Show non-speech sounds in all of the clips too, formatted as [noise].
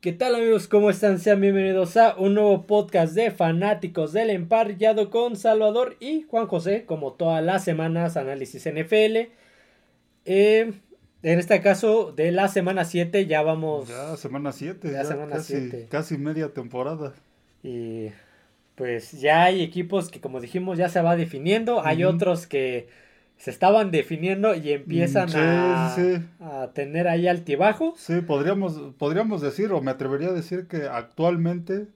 ¿Qué tal amigos? ¿Cómo están? Sean bienvenidos a un nuevo podcast de fanáticos del emparrillado con Salvador y Juan José, como todas las semanas, análisis NFL. Eh, en este caso, de la semana 7 ya vamos... Ya, semana 7. Ya, semana casi, 7. casi media temporada. Y pues ya hay equipos que como dijimos ya se va definiendo, hay otros que se estaban definiendo y empiezan Mm, sí, a, sí, a tener ahí altibajos. Sí, podríamos, podríamos decir, o me atrevería a decir que actualmente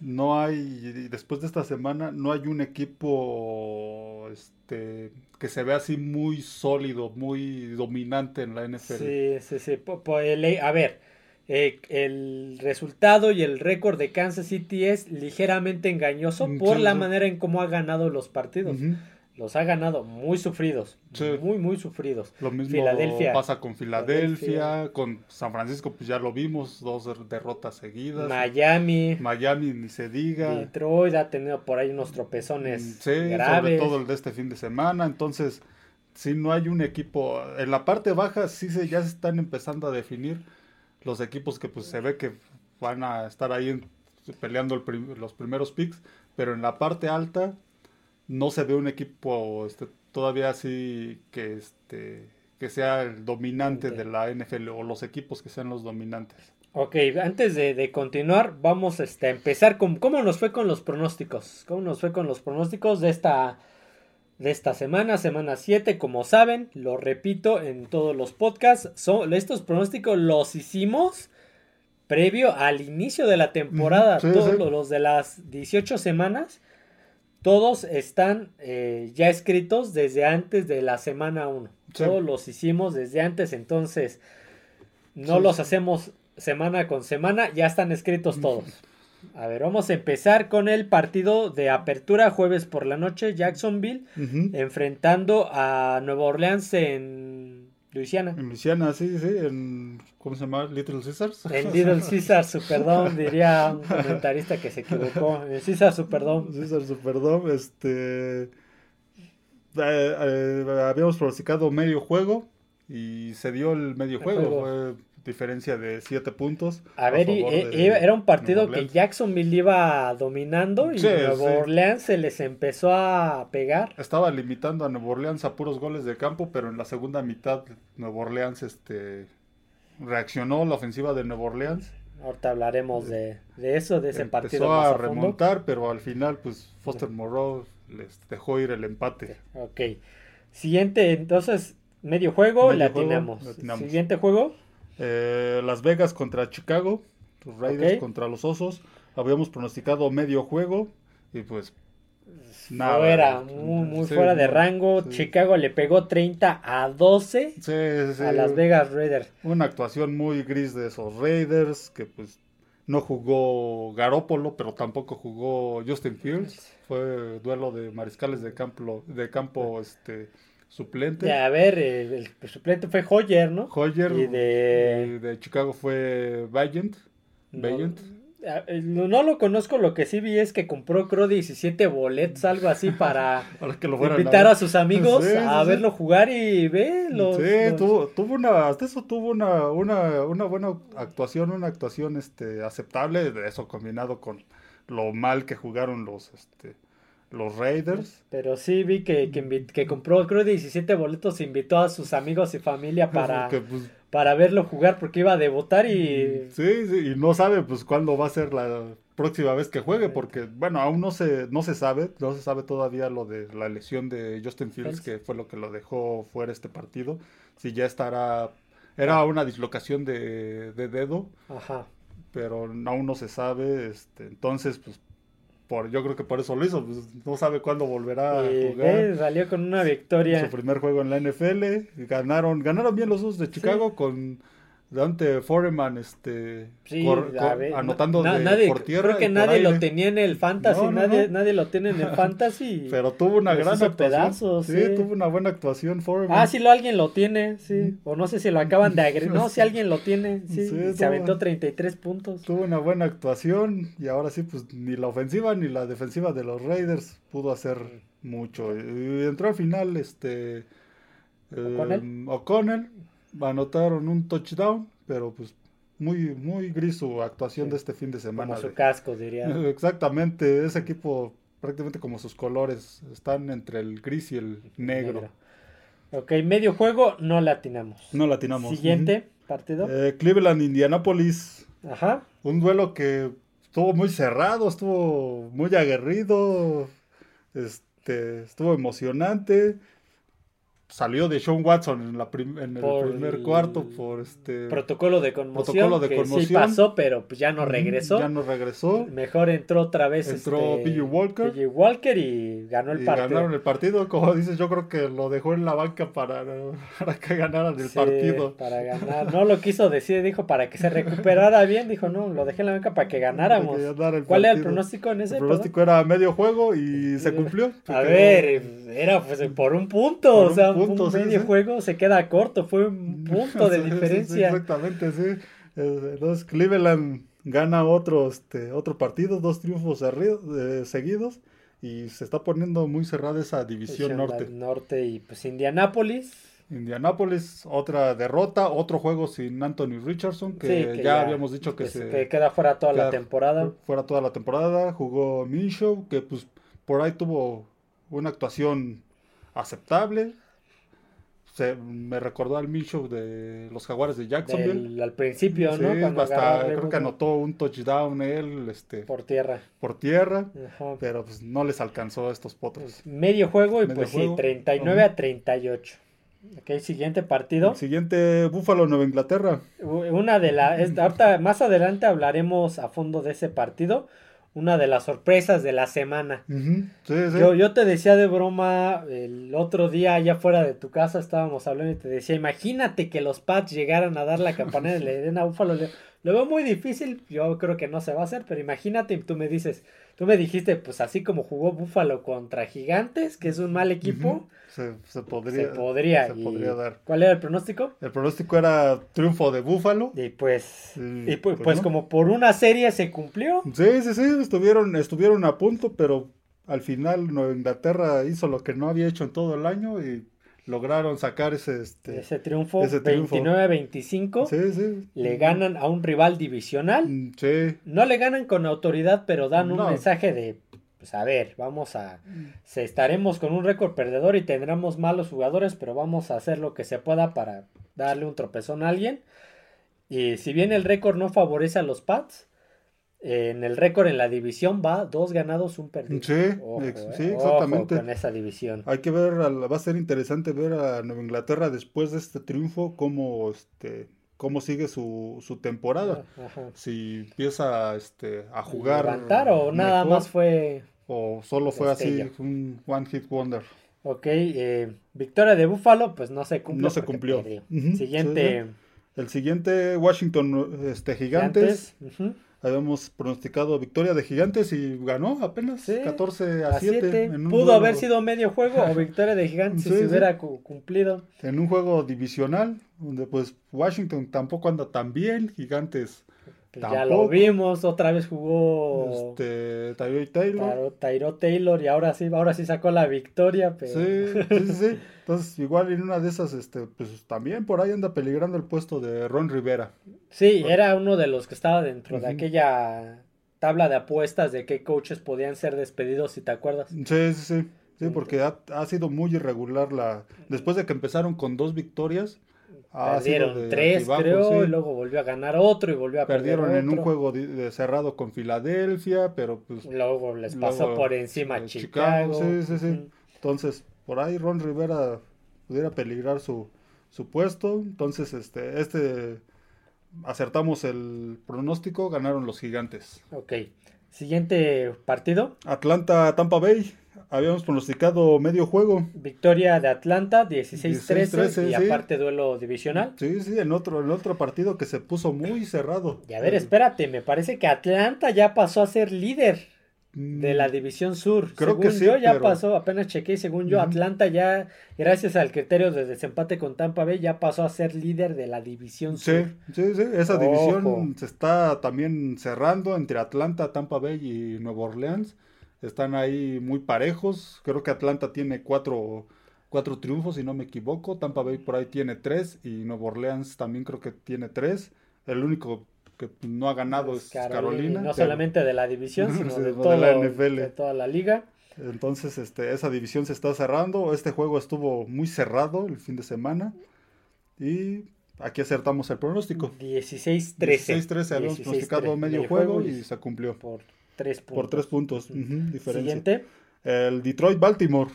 no hay, después de esta semana, no hay un equipo este, que se vea así muy sólido, muy dominante en la NFL. Sí, sí, sí. el- a ver, eh, el resultado y el récord de Kansas City es ligeramente engañoso Mm, por sí, la manera en cómo ha ganado los partidos. Ujú. Los ha ganado muy sufridos, Sí. muy, muy sufridos. Lo mismo Filadelfia. pasa con Filadelfia, Filadelfia. con San Francisco, pues ya lo vimos, dos der- derrotas seguidas. Miami, Miami ni se diga. Detroit ha tenido por ahí unos tropezones Mm, Sí, sobre todo el de este fin de semana. Entonces, si no hay un equipo. En la parte baja sí se, ya se están empezando a definir los equipos que pues se ve que van a estar ahí en- peleando el prim- los primeros picks. Pero en la parte alta no se ve un equipo este, todavía así que este que sea el dominante de la NFL o los equipos que sean los dominantes. Ok, antes de, de continuar, vamos este, a empezar con cómo nos fue con los pronósticos. ¿Cómo nos fue con los pronósticos de esta, de esta semana, semana 7? Como saben, lo repito en todos los podcasts, son, estos pronósticos los hicimos previo al inicio de la temporada. Sí, todos sí. los de las 18 semanas, todos están eh, ya escritos desde antes de la semana 1. Sí. Todos los hicimos desde antes, entonces no Sí, los sí. hacemos semana con semana, ya están escritos todos. A ver, vamos a empezar con el partido de apertura jueves por la noche, Jacksonville, enfrentando a Nueva Orleans en Luisiana. En Luisiana, sí, sí, en ¿cómo se llama? Little Caesars. En Little [laughs] Caesar Superdome, diría un comentarista que se equivocó. En Caesar Superdome. César Superdome, este. eh, eh, habíamos pronosticado medio juego y se dio el medio El juego. juego. Fue diferencia de 7 puntos. A ver, y- favor e- de era un partido que. Jacksonville iba dominando y Sí, Nueva sí. Orleans se les empezó a pegar. Estaba limitando a Nueva Orleans a puros goles de campo, pero en la segunda mitad Nueva Orleans este, reaccionó la ofensiva de Nueva Orleans. Ahorita hablaremos de, de eso, de ese Empezó partido más a a fondo. remontar, pero al final, pues Foster Moreau les dejó ir el empate. Ok. Siguiente, entonces, medio juego, Medio le juego, atinamos. le atinamos. Siguiente juego. Eh, Las Vegas contra Chicago, los Raiders contra los Osos. Habíamos pronosticado medio juego y pues Nada. Fuera, muy, muy Sí, fuera de rango. sí. Chicago le pegó 30 a 12 sí, sí, sí, a Las Vegas Raiders. Una actuación muy gris de esos Raiders que pues no jugó Garópolo, pero tampoco jugó Justin Fields. Fue duelo de mariscales de campo, de campo este suplente. Ya, a ver, el, el suplente fue Hoyer, ¿no? Hoyer Y de- y de Chicago fue Valiant. No, Valiant. no, no lo conozco, lo que sí vi es que compró creo 17 boletos, algo así, para [laughs] Ahora que lo fueran a invitar a sus amigos Sí, a sí, verlo jugar y ve los... Sí, los- tuvo, tuvo una, hasta eso tuvo una, una, una buena actuación, una actuación este, aceptable, de eso combinado con lo mal que jugaron los, este, los Raiders. Pero sí vi que, que, compró creo 17 boletos, invitó a sus amigos y familia [laughs] para, pues, para verlo jugar porque iba a debutar y... sí, sí, y no sabe pues cuándo va a ser la próxima vez que juegue, porque bueno, aún no se, no se sabe, no se sabe todavía lo de la lesión de Justin Fields, Fields. que fue lo que lo dejó fuera este partido, si ya estará, era una dislocación de, de dedo, Ajá. pero aún no se sabe, este, entonces pues por, yo creo que por eso lo hizo, pues no sabe cuándo volverá a jugar. ve, salió con una victoria. Su primer juego en la NFL, ganaron, ganaron bien los dos de Chicago con Dante Foreman, este, Sí, cor- a cor- ver, anotando na- de- nadie- por tierra. Creo que nadie lo tenía en el fantasy, No, no, nadie, no. nadie lo tiene en el fantasy. [laughs] Pero tuvo una gran actuación. pedazos, sí, sí. tuvo una buena actuación Foreman. Ah, sí, lo alguien lo tiene, sí. O no sé si lo acaban de agregar. No, si [laughs] alguien lo tiene, sí. Sí, se tuvo- aventó 33 puntos. Tuvo una buena actuación y ahora sí, pues ni la ofensiva ni la defensiva de los Raiders pudo hacer mucho. Y entró al final este eh, O'Connell. O'Connell, anotaron un touchdown, pero pues muy, muy gris su actuación Sí. de este fin de semana. Como su casco, diría. [laughs] Exactamente, ese equipo prácticamente como sus colores están entre el gris y el negro. Ok, medio juego, no le atinamos. No latinamos. Siguiente partido. Eh, Cleveland, Indianapolis, Ajá. un duelo que estuvo muy cerrado, estuvo muy aguerrido, este, estuvo emocionante. Salió de Sean Watson en, la prim- en el Por primer cuarto por este Protocolo de conmoción. Protocolo de que sí pasó, pero pues ya no regresó. Ya no regresó. Mejor entró otra vez. Entró este, Walker. Y ganó el Y partido. ganaron el partido, como dices, yo creo que lo dejó en la banca para, para que ganaran el Sí, partido. Para ganar. No lo quiso decir, dijo para que se recuperara bien. Dijo, no, lo dejé en la banca para que ganáramos. Para que ganara el ¿Cuál era el pronóstico en ese? El pronóstico era medio juego y se cumplió. A ver, era pues por un punto, Por o un un sí, medio sí. juego se queda corto, fue un [laughs] punto de diferencia. exactamente, sí. Eh, Entonces Cleveland gana otro, este, otro partido, dos triunfos eh, seguidos y se está poniendo muy cerrada esa división norte. Norte y pues Indianápolis. Indianapolis, otra derrota, otro juego sin Anthony Richardson, que, Sí, que ya, ya- habíamos dicho que, que, se que queda fuera toda la temporada. fuera toda la temporada, jugó Minshew, que pues por ahí tuvo una actuación aceptable. Se, me recordó al Minshew de los Jaguares de Jacksonville. del- al principio, Sí, ¿no? Cuando hasta creo que anotó un touchdown él este, por, por tierra. tierra, Ajá. pero pues no les alcanzó a estos potros. Medio juego y Medio pues juego. sí, 39 a 38. Ok, siguiente partido. El siguiente, Buffalo, Nueva Inglaterra. Una de las. Ahorita más adelante hablaremos a fondo de ese partido. Una de las sorpresas de la semana. Ujú, Sí, sí. Yo, yo te decía de broma el otro día allá fuera de tu casa estábamos hablando y te decía, imagínate que los Pats llegaran a dar la campanada y le den a Búfalo. Lo veo muy difícil, yo creo que no se va a hacer, pero imagínate, tú me dices, tú me dijiste, pues así como jugó Búfalo contra Gigantes, que es un mal equipo, Se, se podría, se podría. se y- podría dar. ¿Cuál era el pronóstico? El pronóstico era triunfo de Buffalo. Y pues, Sí, y pues, pues pues no. como por una serie se cumplió. Sí, sí, sí, estuvieron, estuvieron a punto, pero al final Nueva Inglaterra hizo lo que no había hecho en todo el año y lograron sacar ese, este, Ese triunfo, ese triunfo. 29-25, sí, sí. le ganan a un rival divisional. Mm, Sí, No le ganan con autoridad, pero dan un No. mensaje de, pues a ver, vamos a, se estaremos con un récord perdedor y tendremos malos jugadores, pero vamos a hacer lo que se pueda para darle un tropezón a alguien. Y si bien el récord no favorece a los Pats, en el récord en la división va dos ganados, un perdido. Sí, Ojo, ex- eh, sí, ojo exactamente. con esa división. hay que ver, va a ser interesante ver a Nueva Inglaterra después de este triunfo, cómo, este, cómo sigue su, su temporada. Ajá. Si empieza este, a jugar. ¿Levantar o nada más fue O solo fue así, un one hit wonder. Ok, eh, victoria de Búfalo, pues no se cumplió. No se cumplió. Siguiente, El siguiente, Washington este, Gigantes. Gigantes. Habíamos pronosticado victoria de Gigantes y ganó apenas Sí, 14 a, A 7. siete. en un Pudo haber sido medio juego o [laughs] victoria de Gigantes si se sí. hubiera cu- cumplido. En un juego divisional, donde pues Washington tampoco anda tan bien, Gigantes, Pues ya lo vimos, otra vez jugó este, Tyree Taylor. Tyro, Tyro Taylor y ahora sí, ahora sí sacó la victoria, pero Sí, sí, sí, sí. Entonces, igual en una de esas, este, pues también por ahí anda peligrando el puesto de Ron Rivera. sí, era uno de los que estaba dentro de aquella tabla de apuestas de qué coaches podían ser despedidos, si te acuerdas. Sí, sí, sí. Sí, porque ha, ha sido muy irregular la. Después de que empezaron con dos victorias, sido Perdieron tres, creo, sí. y luego volvió a ganar otro y volvió a Perdieron perder en un otro. juego de cerrado con Filadelfia, pero pues Luego les pasó Luego, por encima a Chicago. Chicago, sí, sí, sí. Entonces por ahí Ron Rivera pudiera peligrar su, su puesto. Entonces, este, este acertamos el pronóstico, ganaron los gigantes. Ok. Siguiente partido. Atlanta, Tampa Bay, habíamos pronosticado medio juego. Victoria de Atlanta, 16-13. 16-13, y sí. aparte duelo divisional. Sí, sí, en otro, en otro partido que se puso muy cerrado. Y a ver, espérate, me parece que Atlanta ya pasó a ser líder de la mm, división sur. Creo según que sí, yo, ya pero- pasó, apenas chequé, según yo. Atlanta ya, gracias al criterio de desempate con Tampa Bay, ya pasó a ser líder de la división Sí, sur. sí, sí, esa Ojo. división se está también cerrando entre Atlanta, Tampa Bay y Nueva Orleans. Están ahí muy parejos. Creo que Atlanta tiene cuatro, cuatro triunfos, si no me equivoco. Tampa Bay por ahí tiene tres y Nueva Orleans también creo que tiene tres. El único que no ha ganado es Carolina. no pero- solamente de la división, [laughs] sino Sí, de, de todo- la NFL. de toda la liga. Entonces, este, esa división se está cerrando. Este juego estuvo muy cerrado el fin de semana. Y aquí acertamos el pronóstico. 16-13. 16-13 habíamos 16-13, pronosticado medio juego y se cumplió. por 3 puntos. Por tres puntos. diferencia. Siguiente. El Detroit-Baltimore.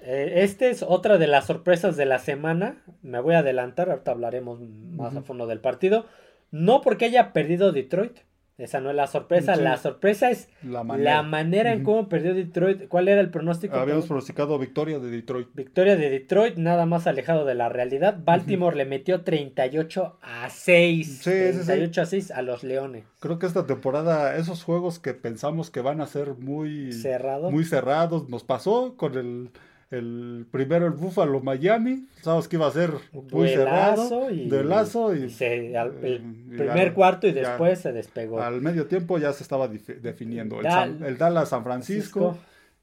Eh, este es otra de las sorpresas de la semana. Me voy a adelantar, ahorita hablaremos más a fondo del partido. No porque haya perdido Detroit. Esa no es la sorpresa. Sí. La sorpresa es La la manera. en cómo perdió Detroit. ¿Cuál era el pronóstico? Habíamos pronosticado victoria de Detroit. Victoria de Detroit, nada más alejado de la realidad. Baltimore le metió 38 a 6. Sí, sí, sí. 38 a 6 a los Leones. Creo que esta temporada, esos juegos que pensamos que van a ser muy Cerrado. muy cerrados, nos pasó con el, el primero el Buffalo Miami, sabes que iba a ser muy cerrado, y, duelazo y, y se- al- el y primer al- cuarto y ya después se despegó. al medio tiempo ya se estaba definiendo. El, Dal- San- el Dallas San Francisco,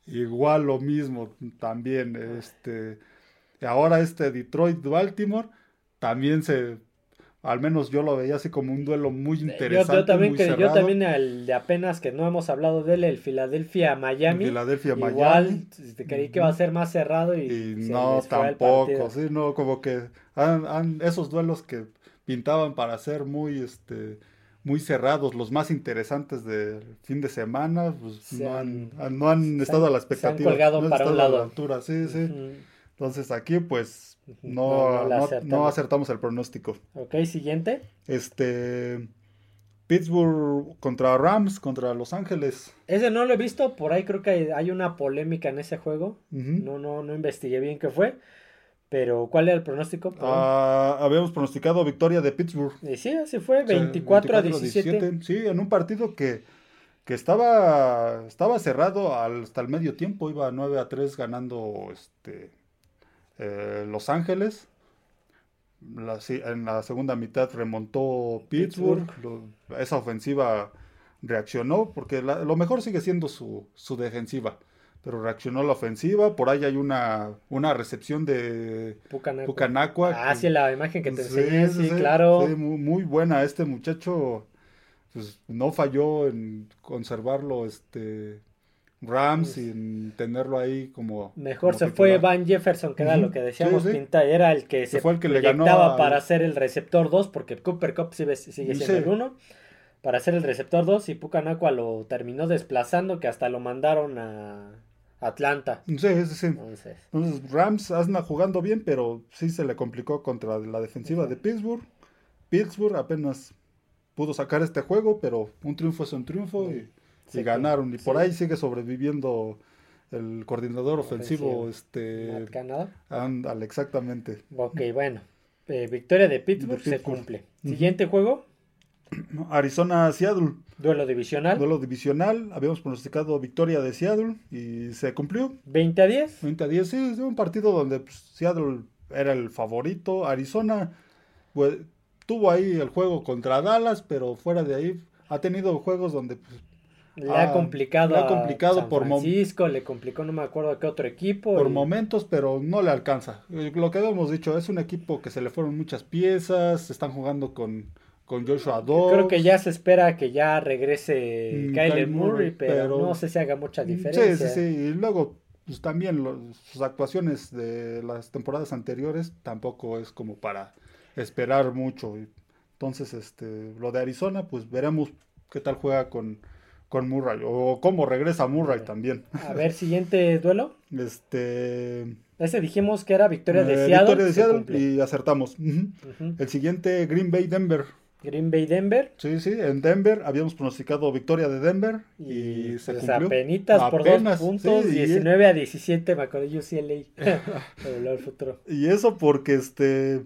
igual lo mismo también. Este, ahora este Detroit Baltimore también se, al menos yo lo veía así como un duelo muy Eh, Yo, interesante. yo también, muy que, yo también el de apenas que no hemos hablado de él, el Philadelphia Miami. Filadelfia Miami. Igual este, creí que iba a ser más cerrado y, Y se no, tampoco, sí, no, como que han, han- esos duelos que pintaban para ser muy, este, muy cerrados, los más interesantes del fin de semana, pues no han- no han estado a la han- se han expectativa. colgado no han un estado a la altura, sí, sí. Entonces aquí, pues. No, No, acertamos. no acertamos el pronóstico. Ok, siguiente. Este, Pittsburgh contra Rams, contra Los Ángeles. Ese no lo he visto, por ahí creo que hay, una polémica en ese juego. No, no, no investigué bien qué fue. Pero, ¿cuál era el pronóstico? Ah, habíamos pronosticado victoria de Pittsburgh. Y sí, así fue, O sea, 24, a 17. Sí, en un partido que, que estaba, estaba cerrado hasta el medio tiempo, iba 9 a 3 ganando este, eh, Los Ángeles. La- en la segunda mitad remontó Pittsburgh. Lo- esa ofensiva reaccionó, porque la- lo mejor sigue siendo su, su defensiva. Pero reaccionó la ofensiva. Por ahí hay una, una recepción de Pucanacua. Pucanacua. Ah, que- sí, la imagen que te Sí, enseñé, sí, sí, sí, claro. sí, muy, muy buena. Este muchacho pues, no falló en conservarlo este Rams y en tenerlo ahí como Mejor como se fue. Van Jefferson, que era lo que decíamos, sí, sí. Pinta, era el que se, fue el que le ganó para ser el receptor 2, porque Cooper Cup sigue, sigue siendo Sí. el 1, para ser el receptor 2, y Pucanacua lo terminó desplazando, que hasta lo mandaron a Atlanta. Sí, sí, sí. Entonces, Entonces Rams anda jugando bien, pero sí se le complicó contra la defensiva de Pittsburgh. Pittsburgh apenas pudo sacar este juego, pero un triunfo es un triunfo y, Sí, y ganaron. Y por ahí sigue sobreviviendo el coordinador ofensivo, este. Ándale, exactamente. Ok, bueno. eh, victoria de Pittsburgh, De se cumple. Siguiente juego, Arizona, Seattle, duelo divisional, duelo divisional. Habíamos pronosticado victoria de Seattle y se cumplió. 20 a 10. 20 a 10, sí, es un partido donde pues, Seattle era el favorito. Arizona pues, tuvo ahí el juego contra Dallas, pero fuera de ahí ha tenido juegos donde pues, Le Ah, ha complicado, le ha a complicado San por Francisco, le complicó no me acuerdo qué otro equipo. por y- momentos, pero no le alcanza. Lo que habíamos dicho, es un equipo que se le fueron muchas piezas, están jugando con, con Joshua Dobbs. Creo que ya se espera que ya regrese Mm, Kyler Murray, Murray, pero, pero- no sé si haga mucha Sí, diferencia. sí, sí. Y luego, pues también sus actuaciones de las temporadas anteriores tampoco es como para esperar mucho. Entonces, este, lo de Arizona, pues veremos qué tal juega con, con Murray o cómo regresa Murray también. A ver, siguiente duelo. Este, Ese dijimos que era victoria de eh, Seattle. victoria de se Seattle y acertamos. El siguiente, Green Bay Denver. Green Bay Denver. Sí, sí, en Denver habíamos pronosticado victoria de Denver y, Y, se pues cumplió. apenitas por Apenas, dos puntos, sí, y- 19 a 17, me acuerdo UCLA. Pero el futuro. Y eso porque este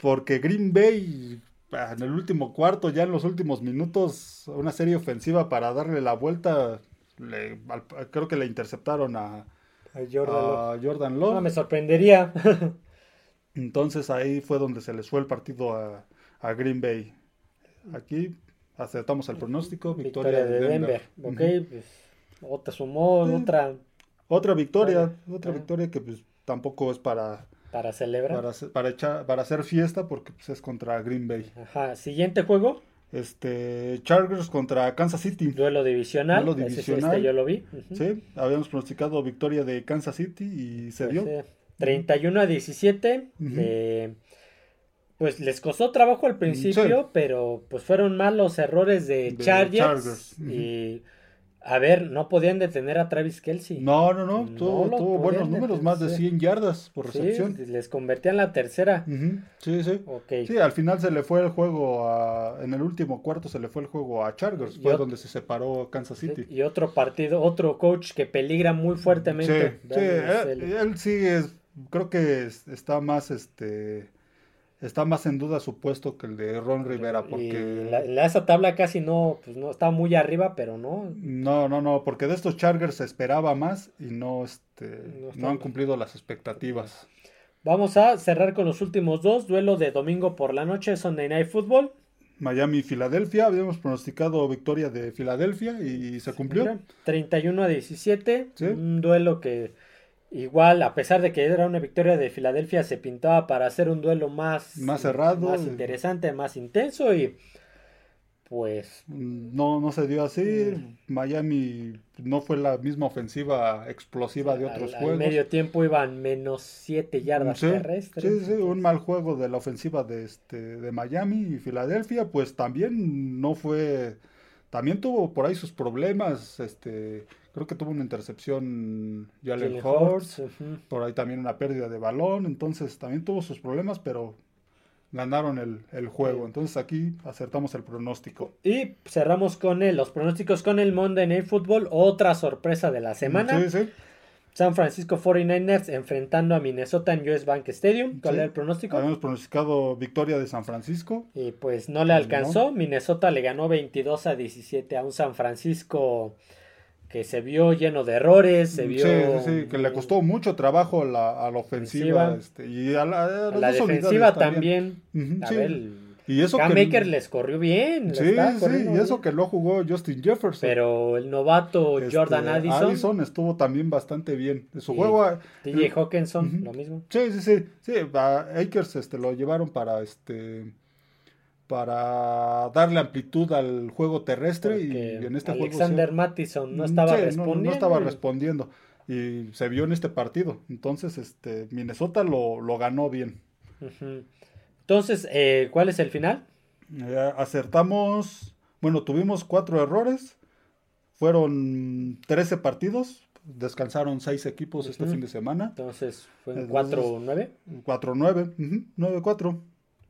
porque Green Bay en el último cuarto, ya en los últimos minutos, una serie ofensiva para darle la vuelta, le- al- creo que le interceptaron a, A Jordan Love. a Jordan No, Love. me sorprendería. [laughs] Entonces ahí fue donde se les fue el partido a, a Green Bay. Aquí acertamos el pronóstico, victoria, Victoria de Denver. Pues otra sumó, Sí. otra Otra victoria, otra Ah. victoria que pues tampoco es para para celebrar. para, hacer- para echar para hacer fiesta porque pues, es contra Green Bay. Ajá, siguiente juego. Este, Chargers contra Kansas City. Duelo divisional. Duelo ese sí, divisional. este yo lo vi. Sí, habíamos pronosticado victoria de Kansas City y se dio. Ese 31 a 17. Ujú. eh, pues les costó trabajo al principio, Sí. pero pues fueron malos errores de, De Chargers. Chargers. Y a ver, no podían detener a Travis Kelsey. No, no, no, tuvo, buenos números, más de sí. 100 yardas por Sí, recepción. les convertían la tercera. Sí, sí. Ok. Sí, al final se le fue el juego a, en el último cuarto se le fue el juego a Chargers, fue donde se separó Kansas City. Y otro partido, otro coach que peligra muy Sí, fuertemente. sí, él, Selly. él sí es, creo que es- está más, este, está más en duda su puesto que el de Ron Rivera, porque la, la- esa tabla casi no, pues no está muy arriba, pero no. no, no, no, porque de estos Chargers se esperaba más y no, este, No han cumplido las expectativas. Vamos a cerrar con los últimos dos. Duelo de domingo por la noche, Sunday Night Football. Miami y Filadelfia, habíamos pronosticado victoria de Filadelfia y se cumplió. 31 a 17. Sí. Un duelo que igual, a pesar de que era una victoria de Filadelfia, se pintaba para hacer un duelo más, Más cerrado. más interesante, más intenso y pues No, no se dio así. Miami no fue la misma ofensiva explosiva de otros al, al juegos. medio tiempo iban menos 7 yardas Sí, terrestres. sí, sí, un mal juego de la ofensiva de este de Miami y Filadelfia, pues también no fue, también tuvo por ahí sus problemas, este, creo que tuvo una intercepción Jalen ujú. por ahí también una pérdida de balón, entonces también tuvo sus problemas, pero ganaron el, el juego, Sí. entonces aquí acertamos el pronóstico. Y cerramos con el- los pronósticos con el Monday Night Football, otra sorpresa de la semana. Sí, sí. San Francisco 49ers enfrentando a Minnesota en US Bank Stadium. ¿Cuál Sí. era el pronóstico? Habíamos pronosticado victoria de San Francisco. Y pues no le alcanzó. Minnesota le ganó 22 a 17 a un San Francisco que se vio lleno de errores, se vio Sí, sí, sí, que le costó mucho trabajo a la, a la ofensiva, Ofensiva. este, y a la, a la defensiva unidades también. Ujú, A sí. ver, Y eso Cam que Akers les corrió bien. sí, sí, y eso bien. que no jugó Justin Jefferson. Pero el novato Este, Jordan Addison, estuvo también bastante bien. Su juego DJ Hawkinson, Ujú. lo mismo. Sí, sí, sí, sí, a Akers este lo llevaron para este para darle amplitud al juego terrestre y Porque en este juego Alexander sí- Mattison no Mm, estaba sí, no- respondiendo. No, estaba y- respondiendo. Y se vio en este partido. Entonces, este, Minnesota lo, lo ganó bien. Entonces, eh, ¿cuál es el final? Eh, acertamos, bueno, tuvimos cuatro errores. Fueron 13 partidos. Descansaron seis equipos este Ujú. fin de semana. Entonces, fue un Entonces- 4-9. 4-9, ujú, 9-4.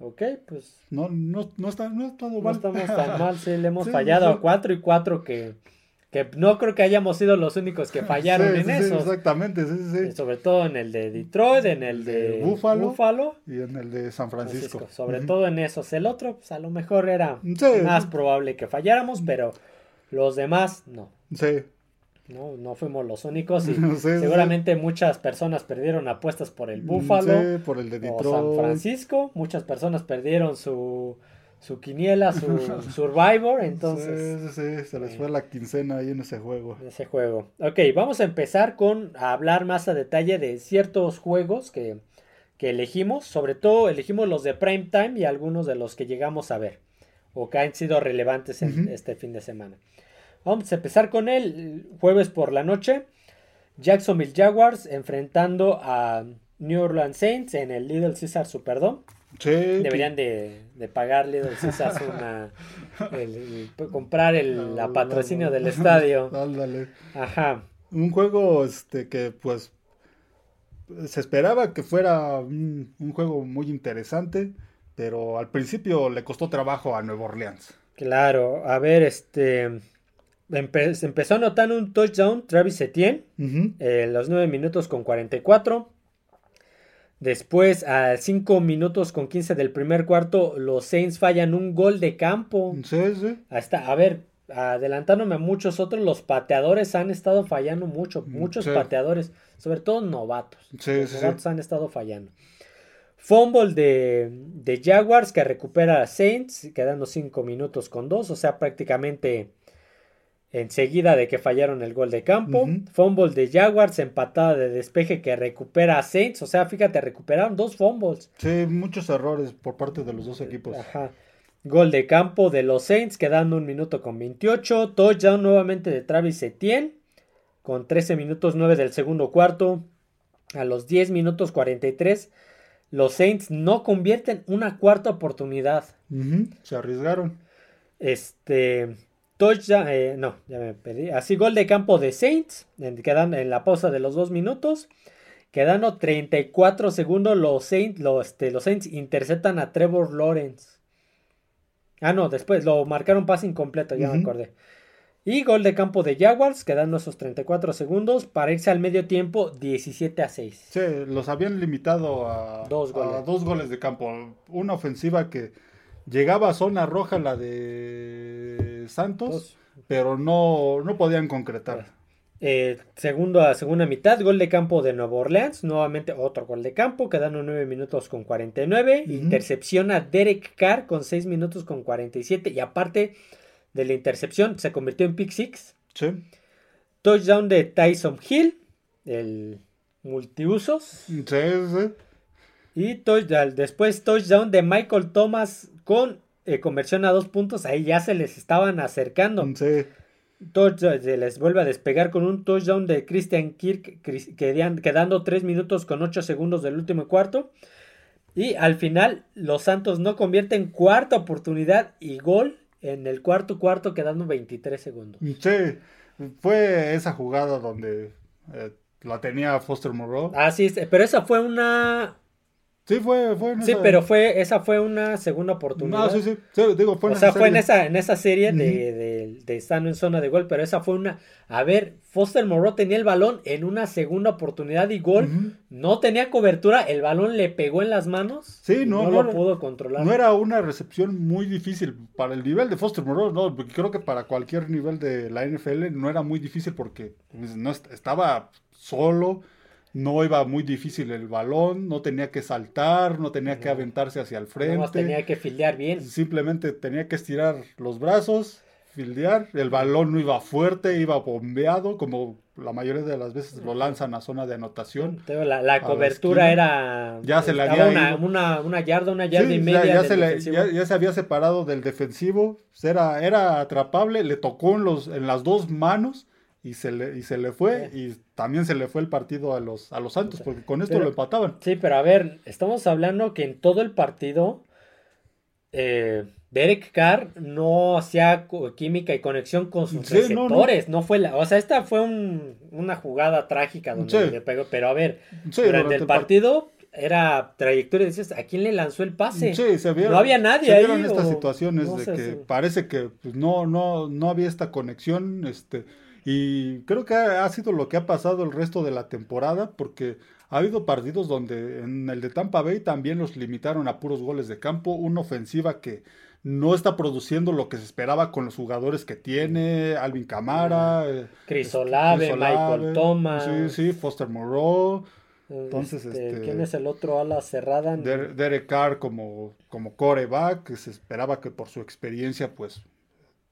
Ok, pues No, no, no está, no está no estamos tan [laughs] mal. Sí, le hemos Sí, fallado sí. a 4 y 4 que, que no creo que hayamos sido los únicos que fallaron Sí, en eso. exactamente, sí, sí, sí. Sobre todo en el de Detroit, en el de De Buffalo. Buffalo, Y en el de San Francisco. Francisco. Sobre todo en esos. El otro, pues a lo mejor era más probable que falláramos, pero los demás no. Sí. No, no fuimos los únicos y [laughs] Sí, sí, sí. seguramente muchas personas perdieron apuestas por el Buffalo Sí, por el de o. San Francisco. Muchas personas perdieron su, su quiniela, su [laughs] Survivor, entonces Sí, se les eh. fue la quincena ahí en ese juego. en ese juego. Ok, vamos a empezar con a hablar más a detalle de ciertos juegos que, que elegimos. Sobre todo elegimos los de prime time y algunos de los que llegamos a ver o que han sido relevantes en este fin de semana. Vamos a empezar con el jueves por la noche. Jacksonville Jaguars enfrentando a New Orleans Saints en el Little Caesar Superdome. Sí, Deberían de, de pagar Little Caesars [laughs] una el- el- comprar el la patrocinio del estadio. [laughs] Ándale. Ajá. Un juego este que pues se esperaba que fuera un, un juego muy interesante, pero al principio le costó trabajo a Nueva Orleans. Claro, a ver, este empe- se empezó anotando un touchdown Travis Etienne en los 9 minutos con 44. Después, a 5 minutos con 15 del primer cuarto, los Saints fallan un gol de campo. Sí, sí. Hasta, a ver, adelantándome a muchos otros, los pateadores han estado fallando mucho, muchos Sí. pateadores, sobre todo novatos. Sí, los sí. novatos han estado fallando. Fumble de, de Jaguars que recupera a Saints, quedando 5 minutos con 2, o sea, prácticamente enseguida de que fallaron el gol de campo. Ujú. Fumble de Jaguars, empatada de despeje que recupera a Saints, o sea, fíjate, recuperaron dos fumbles. Sí, muchos errores por parte de los dos equipos. Ajá. Gol de campo de los Saints, quedando un minuto con 28. Touchdown nuevamente de Travis Etienne, con 13 minutos 9 del segundo cuarto. A los 10 minutos 43, los Saints no convierten una cuarta oportunidad. Se arriesgaron. Este. Touchdown, eh, no, ya me pedí. Así, gol de campo de Saints, quedando en la pausa de los 2 minutos. Quedando 34 segundos, los Saints, los, este, los Saints interceptan a Trevor Lawrence. Ah, no, después lo marcaron pase incompleto, ya me acordé. Y gol de campo de Jaguars, quedando esos 34 segundos para irse al medio tiempo 17 a 6. Sí, los habían limitado a dos goles, dos goles de campo. Una ofensiva que llegaba a zona roja, la de Santos, pero no, no podían concretar. Eh, segundo, segunda mitad, gol de campo de Nueva Orleans. Nuevamente otro gol de campo, quedando 9 minutos con 49. Intercepción a Derek Carr con 6 minutos con 47. Y aparte de la intercepción, se convirtió en pick six. Sí. Touchdown de Tyson Hill, el multiusos. Sí, sí. Y después touchdown de Michael Thomas con eh, conversión a dos puntos. Ahí ya se les estaban acercando. Sí se les vuelve a despegar con un touchdown de Christian Kirk, quedando 3 minutos con 8 segundos del último cuarto. Y al final, los Santos no convierten cuarta oportunidad y gol en el cuarto cuarto, quedando 23 segundos. Sí, fue esa jugada donde eh, la tenía Foster Moreau. Ah, sí, pero esa fue una Sí, fue, fue Sí, pero fue, esa fue una segunda oportunidad. No, sí, sí. digo, fue o sea, fue en esa, en esa serie de, de, de, estando en zona de gol, pero esa fue una. A ver, Foster Moreau tenía el balón en una segunda oportunidad y gol. No tenía cobertura, el balón le pegó en las manos. Sí, no, no, lo pudo controlar. No era una recepción muy difícil para el nivel de Foster Moreau, no, porque creo que para cualquier nivel de la NFL no era muy difícil porque pues, no estaba solo no iba muy difícil el balón, no tenía que saltar, no tenía que aventarse hacia el frente. No tenía que fildear bien. Simplemente tenía que estirar los brazos, fildear. El balón no iba fuerte, iba bombeado, como la mayoría de las veces lo lanzan a zona de anotación. La, cobertura era. Ya se le había. Una, una, yarda, una yarda y media. Ya, se ya, se había separado del defensivo. Era, era atrapable, le tocó en, los, en las dos manos y se le, y se le fue y también se le fue el partido a los, a los Santos porque con esto lo empataban. Sí, pero a ver, estamos hablando que en todo el partido eh, Derek Carr no hacía química y conexión con sus receptores, no, fue la, o sea, esta fue una jugada trágica donde le pegó, pero a ver, durante, el partido era trayectoria, dices, ¿a quién le lanzó el pase? Sí, se vieron, no había nadie se vieron estas situaciones de que parece que pues, no, no, no había esta conexión, este y creo que ha, sido lo que ha pasado el resto de la temporada, porque ha habido partidos donde en el de Tampa Bay también los limitaron a puros goles de campo, una ofensiva que no está produciendo lo que se esperaba con los jugadores que tiene, Alvin Camara, eh, Chris Olave, Michael Thomas. Sí, sí, Foster Moreau. Entonces, este, este, ¿quién es el otro ala cerrada? Derek Carr como, como coreback, que se esperaba que por su experiencia, pues,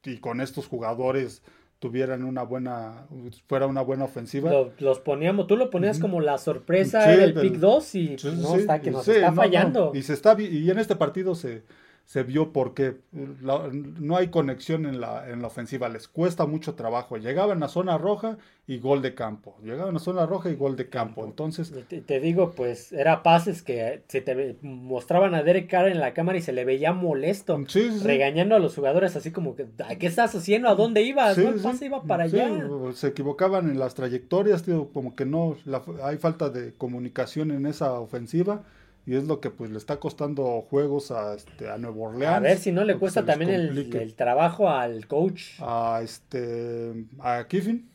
y con estos jugadores tuvieran una buena, fuera una buena ofensiva. los poníamos, tú lo ponías como la sorpresa del pick 2 y no, está que nos está fallando. Y se está y en este partido se se vio porque no hay conexión en la, en la ofensiva, les cuesta mucho trabajo. Llegaban a zona roja y gol de campo, llegaban a zona roja y gol de campo. Entonces, te, digo, pues era pases que se te mostraban a Derek Carr en la cámara y se le veía molesto, regañando a los jugadores así como que, ¿qué estás haciendo? ¿A dónde ibas? el pase iba para allá. Se equivocaban en las trayectorias, tío, como que no, hay falta de comunicación en esa ofensiva y es lo que pues le está costando juegos a, este, a Nuevo Orleans. A ver si no le cuesta también el, trabajo al coach. A este a Kiffin.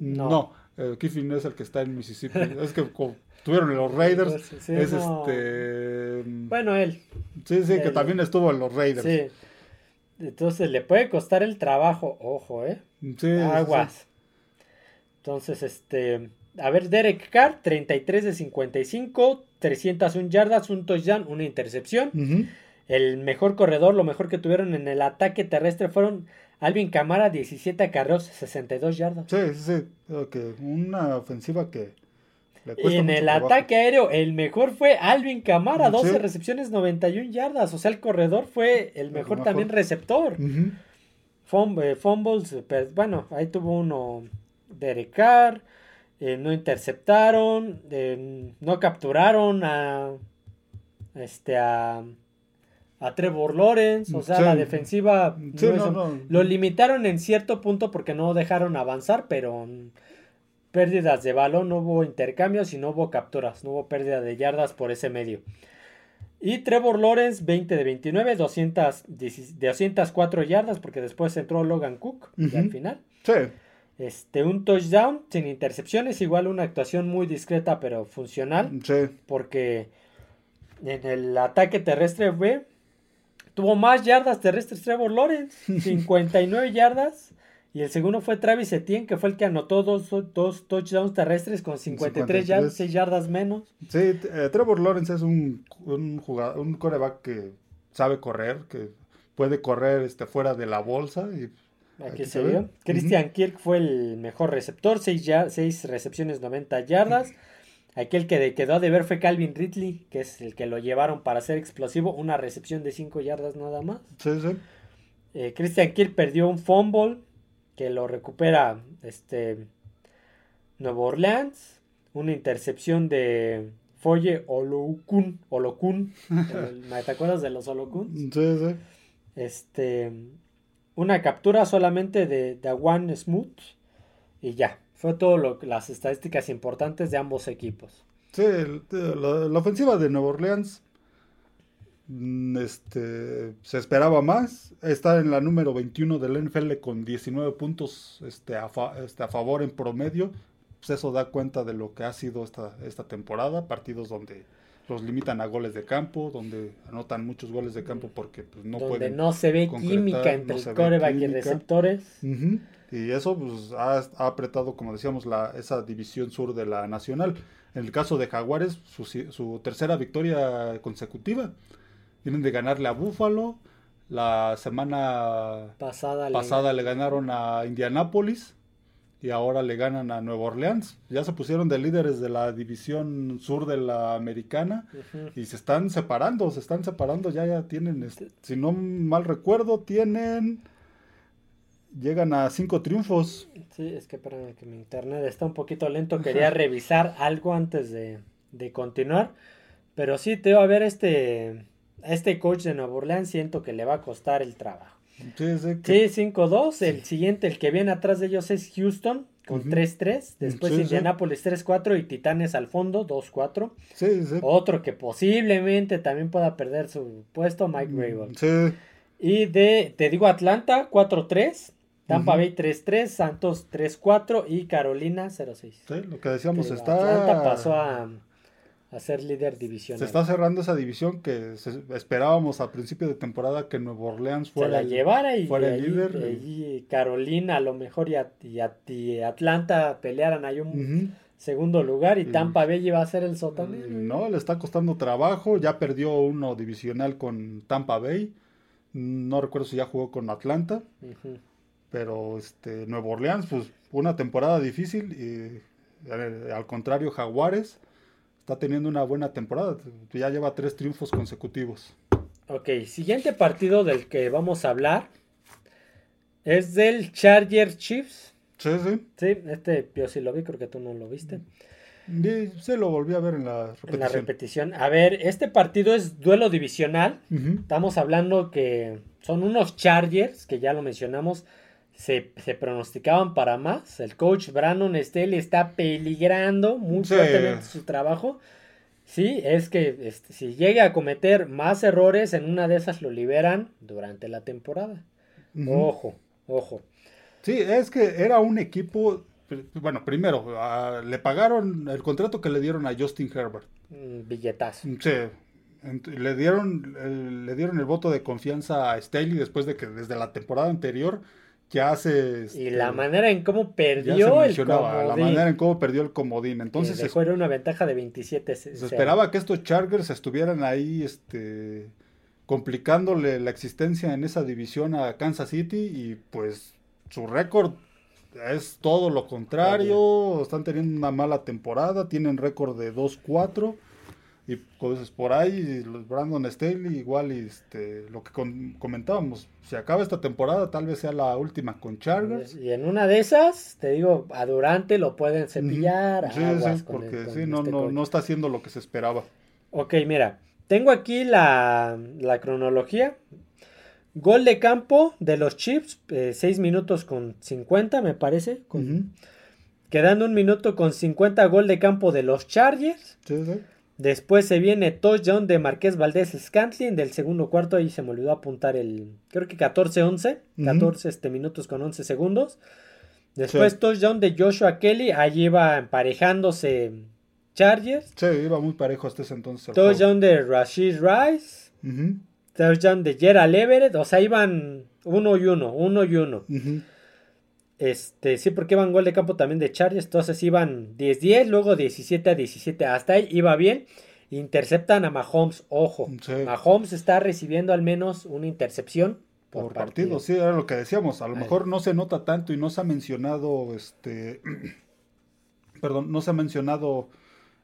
No, no Kiffin es el que está en Mississippi. [laughs] es que tuvieron los Raiders. es este Bueno, él. Sí, sí, que también estuvo en los Raiders. Sí. Entonces le puede costar el trabajo, ojo, ¿eh? Sí. Aguas. Entonces, este a ver, Derek Carr, 33 de 55, 301 yardas, un touchdown, una intercepción. El mejor corredor, lo mejor que tuvieron en el ataque terrestre fueron Alvin Camara, 17 acarreos, 62 yardas. Sí, sí, sí. una ofensiva que y en el ataque aéreo, el mejor fue Alvin Camara, 12 recepciones, 91 yardas. O sea, el corredor fue el mejor, también receptor. Eh, fumbles, pues, bueno, ahí tuvo uno Derek Carr. Eh, no interceptaron, eh, no capturaron a este a, a Trevor Lawrence, o sea, la defensiva lo limitaron en cierto punto porque no dejaron avanzar, pero pérdidas de balón, no hubo intercambios y no hubo capturas, no hubo pérdida de yardas por ese medio. Y Trevor Lawrence, 20 de 29, 200, 204 yardas, porque después entró Logan Cook al final. Sí. Este, un touchdown sin intercepciones, igual una actuación muy discreta pero funcional. Sí. Porque en el ataque terrestre fue, tuvo más yardas terrestres Trevor Lawrence, [laughs] 59 yardas. Y el segundo fue Travis Etienne, que fue el que anotó dos, dos touchdowns terrestres con 53, yardas, 6 yardas menos. Sí, eh, Trevor Lawrence es un, un, jugador, un coreback que sabe correr, que puede correr este, fuera de la bolsa. Y aquí, se, vio. Christian Kirk fue el mejor receptor, 6 recepciones, 90 yardas. Aquel que quedó de ver fue Calvin Ridley, que es el que lo llevaron para ser explosivo, una recepción de 5 yardas nada más. Sí, sí. Eh, Christian Kirk perdió un fumble que lo recupera este Nuevo Orleans, una intercepción de Foye Olokun, Olokun, [laughs] ¿te acuerdas de los Olokun? Sí, sí. Este, una captura solamente de Dawan Smooth y ya, fue todo lo, las estadísticas importantes de ambos equipos. Sí, la ofensiva de Nueva Orleans Mm, este, se esperaba más. Está en la número 21 del NFL con 19 puntos este, a, este, a favor en promedio. Pues eso da cuenta de lo que ha sido esta, esta temporada. Partidos donde los limitan a goles de campo, donde anotan muchos goles de campo porque pues, no donde no se ve química entre el coreback y receptores. Y eso pues, ha, apretado, como decíamos, la, esa división sur de la nacional. En el caso de Jaguares, su, su tercera victoria consecutiva. Vienen de ganarle a Buffalo. La semana pasada, pasada le... ganaron a Indianápolis y ahora le ganan a Nueva Orleans. Ya se pusieron de líderes de la división sur de la americana y se están separando, se están separando, ya ya tienen, si no mal recuerdo, tienen, llegan a cinco triunfos. Sí, es que para que mi internet está un poquito lento, quería revisar algo antes de, de continuar, pero sí, te va a ver este este coach de Nueva Orleans siento que le va a costar el trabajo. Sí, 5-2. El siguiente, el que viene atrás de ellos es Houston con 3-3. Después Indianapolis 3-4 y Titanes al fondo 2-4. Otro que posiblemente también pueda perder su puesto, Mike Rabel. Y de, te digo, Atlanta 4-3. Tampa Bay 3-3, Santos 3-4 y Carolina 0-6. Sí, lo que decíamos está. Atlanta pasó a, a ser líder divisional. Se está cerrando esa división que esperábamos a principio de temporada que Nuevo Orleans fuera, la llevara y, fuera el líder. Y, Carolina a lo mejor y, y, Atlanta pelearan ahí un segundo lugar y Tampa Bay iba a ser el sótano. No, le está costando trabajo, ya perdió uno divisional con Tampa Bay, no recuerdo si ya jugó con Atlanta, pero este Nuevo Orleans, pues una temporada difícil y al contrario Jaguares está teniendo una buena temporada. Ya lleva tres triunfos consecutivos. Ok, siguiente partido del que vamos a hablar es del Charger Chiefs. Sí, sí. Sí, este yo sí lo vi, creo que tú no lo viste. Sí, se lo volví a ver en la repetición. En la repetición. A ver, este partido es duelo divisional. Estamos hablando que son unos Chargers, que ya lo mencionamos, se, pronosticaban para más. El coach Brandon Staley está peligrando muy fuertemente su trabajo. Sí, es que este, si llega a cometer más errores, en una de esas lo liberan durante la temporada. Ojo, ojo. Sí, es que era un equipo. Bueno, primero, le pagaron el contrato que le dieron a Justin Herbert. billetazo. Sí, le dieron, le dieron el voto de confianza a Staley después de que desde la temporada anterior ya se... y la este, manera en cómo perdió el comodín. La manera en cómo perdió el comodín. Entonces... Se era una ventaja de 27. Se esperaba que estos Chargers estuvieran ahí este, complicándole la existencia en esa división a Kansas City y pues su récord es todo lo contrario. Están teniendo una mala temporada. Tienen récord de 2-4. Y pues por ahí Brandon Staley igual este, lo que comentábamos, si acaba esta temporada tal vez sea la última con Chargers. Y en una de esas, te digo, a Durante lo pueden cepillar. Sí, sí, porque sí, no, este no, no está haciendo lo que se esperaba. Ok, mira, tengo aquí la, la cronología. Gol de campo de los Chips, 6 eh, minutos con 50 me parece. Quedando un minuto con 50 gol de campo de los Chargers. Sí, sí. Después se viene touchdown de Marqués Valdés Scantling del segundo cuarto. Ahí se me olvidó apuntar el. Creo que 14-11. 14 este, minutos con 11 segundos. Después touchdown de Joshua Kelly. Allí iba emparejándose Chargers. Sí, iba muy parejo hasta ese entonces. Touchdown de Rashid Rice. Touchdown de Gerald Everett. O sea, iban uno y uno. Uno y uno. Este, sí, porque iban gol de campo también de Chargers. Entonces iban 10-10, luego 17 a 17. Hasta ahí iba bien. Interceptan a Mahomes. Ojo. Mahomes está recibiendo al menos una intercepción por, partido. Sí, era lo que decíamos. A lo mejor no se nota tanto y no se ha mencionado este. [clears throat] perdón, no se ha mencionado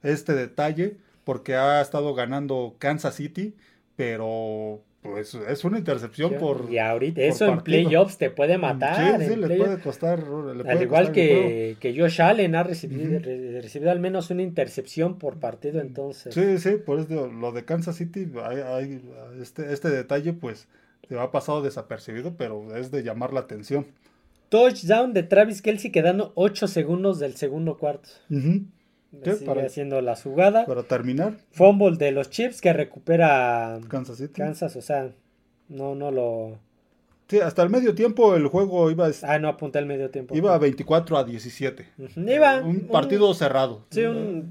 este detalle porque ha estado ganando Kansas City. Pero pues es una intercepción por. Y ahorita, eso en playoffs te puede matar. Sí, sí, le puede costar. al igual que, que Josh Allen ha recibido, recibido al menos una intercepción por partido, entonces. Sí, sí, por eso lo de Kansas City, hay, este, este detalle, pues, te ha pasado desapercibido, pero es de llamar la atención. Touchdown de Travis Kelsey quedando 8 segundos del segundo cuarto. Sigue haciendo la jugada. Para terminar. Fumble de los Chips que recupera Kansas City. Kansas, o sea, no, no lo. Sí, hasta el medio tiempo el juego iba. Ah, no apunté el medio tiempo. Iba 24 a 17. Iba. Un partido cerrado. Sí, un,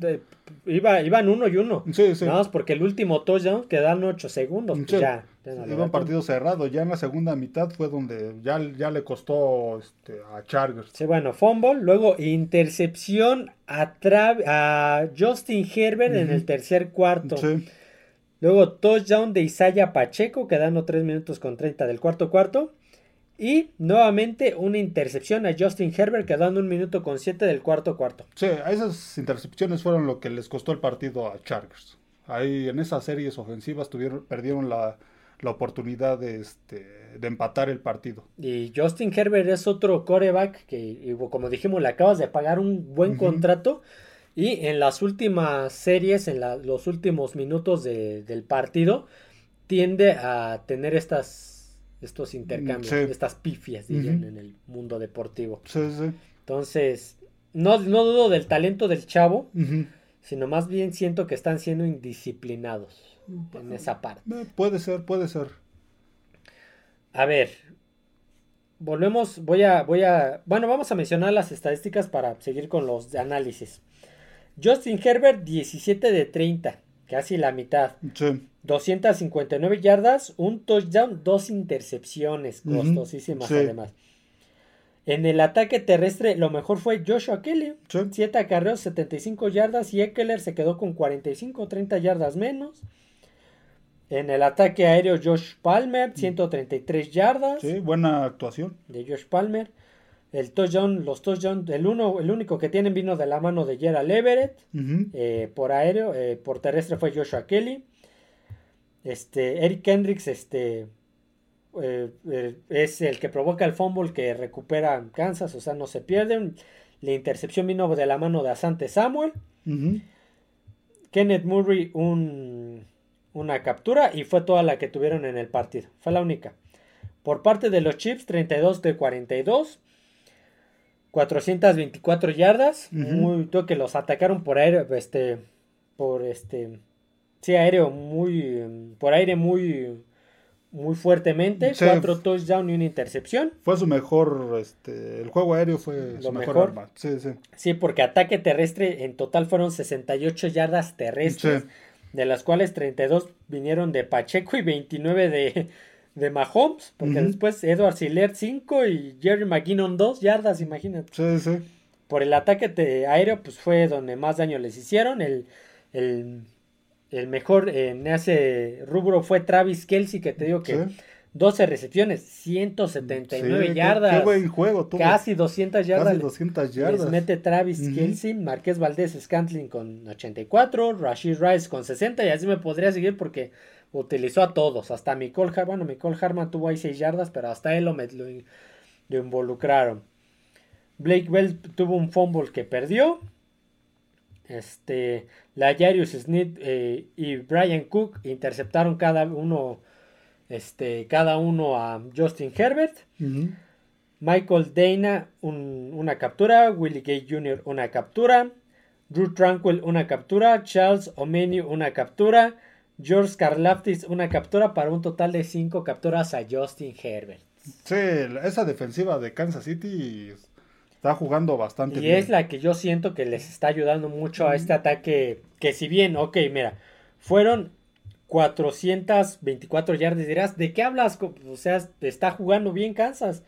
iba, iban uno y uno. Sí, sí. Nada porque el último touchdown quedan 8 segundos. Pues ya. Iba un partido cerrado. Ya en la segunda mitad fue donde ya, ya le costó este, a Chargers. Sí, bueno, fumble. Luego intercepción a, a Justin Herbert en el tercer cuarto. Sí. Luego touchdown de Isaiah Pacheco, quedando 3 minutos con 30 del cuarto cuarto. Y nuevamente una intercepción a Justin Herbert quedando un minuto con 7 del cuarto cuarto. Sí, esas intercepciones fueron lo que les costó el partido a Chargers. Ahí en esas series ofensivas tuvieron, perdieron la, oportunidad de, este, de empatar el partido. Y Justin Herbert es otro coreback que, como dijimos, le acabas de pagar un buen contrato. Y en las últimas series, en los últimos minutos del partido, tiende a tener estas estos intercambios, estas pifias, dirían, en el mundo deportivo. Sí, sí. Entonces, no, no dudo del talento del chavo, sino más bien siento que están siendo indisciplinados en esa parte. Eh, puede ser, puede ser. A ver, volvemos, voy a, voy a, bueno, vamos a mencionar las estadísticas para seguir con los análisis. Justin Herbert, 17 de 30, casi la mitad. Sí. 259 yardas, un touchdown, dos intercepciones costosísimas además. En el ataque terrestre, lo mejor fue Joshua Kelly. 7 acarreos, 75 yardas. Y Eckler se quedó con 45, 30 yardas menos. En el ataque aéreo, Josh Palmer, 133 yardas. Sí, buena actuación. De Josh Palmer. El touchdown, los touchdowns, el, uno, el único que tienen vino de la mano de Gerald Everett. Eh, por aéreo, eh, por terrestre fue Joshua Kelly. Este, Eric Hendricks, este, eh, es el que provoca el fumble que recupera Kansas, o sea, no se pierden. La intercepción vino de la mano de Asante Samuel. Kenneth Murray, un, una captura y fue toda la que tuvieron en el partido. Fue la única. Por parte de los Chiefs, 32 de 42. 424 yardas. Muy, que los atacaron por aire, este, por este, Sí, aéreo muy. Por aire muy. Muy fuertemente. cuatro touchdowns y una intercepción. Fue su mejor. Este, el juego aéreo fue su mejor, arma. Sí, sí. Sí, porque ataque terrestre en total fueron 68 yardas terrestres. De las cuales 32 vinieron de Pacheco y 29 de, de Mahomes. Porque después Edward Siller 5 y Jerry McGinnon 2 yardas, imagínate. Sí, sí. Por el ataque aéreo, pues fue donde más daño les hicieron. El, el el mejor en ese rubro fue Travis Kelsey, que te digo que 12 recepciones, 179 Sí, qué- yardas. Qué buen juego tuvo. Casi 200 yardas. Casi 200 yardas. Les mete Travis Ujú. Kelsey, Marqués Valdés Scantling con 84, Rashid Rice con 60 y así me podría seguir porque utilizó a todos, hasta Nicole Harman, bueno, Nicole Harman tuvo ahí 6 yardas, pero hasta él lo, lo, in- lo involucraron. Blake Bell tuvo un fumble que perdió. Este, Jarius Smith eh, y Brian Cook interceptaron cada uno, este, cada uno a Justin Herbert. Michael Dana un- una captura, Willie Gay Jr. una captura, Drew Tranquil una captura, Charles Omeniu una captura, George Karlaftis una captura para un total de 5 capturas a Justin Herbert. Sí, esa defensiva de Kansas City está jugando bastante Y bien. es la que yo siento que les está ayudando mucho a este ataque, que si bien, ok, mira, fueron 424 yardas, dirás, ¿de qué hablas? O sea, está jugando bien Kansas.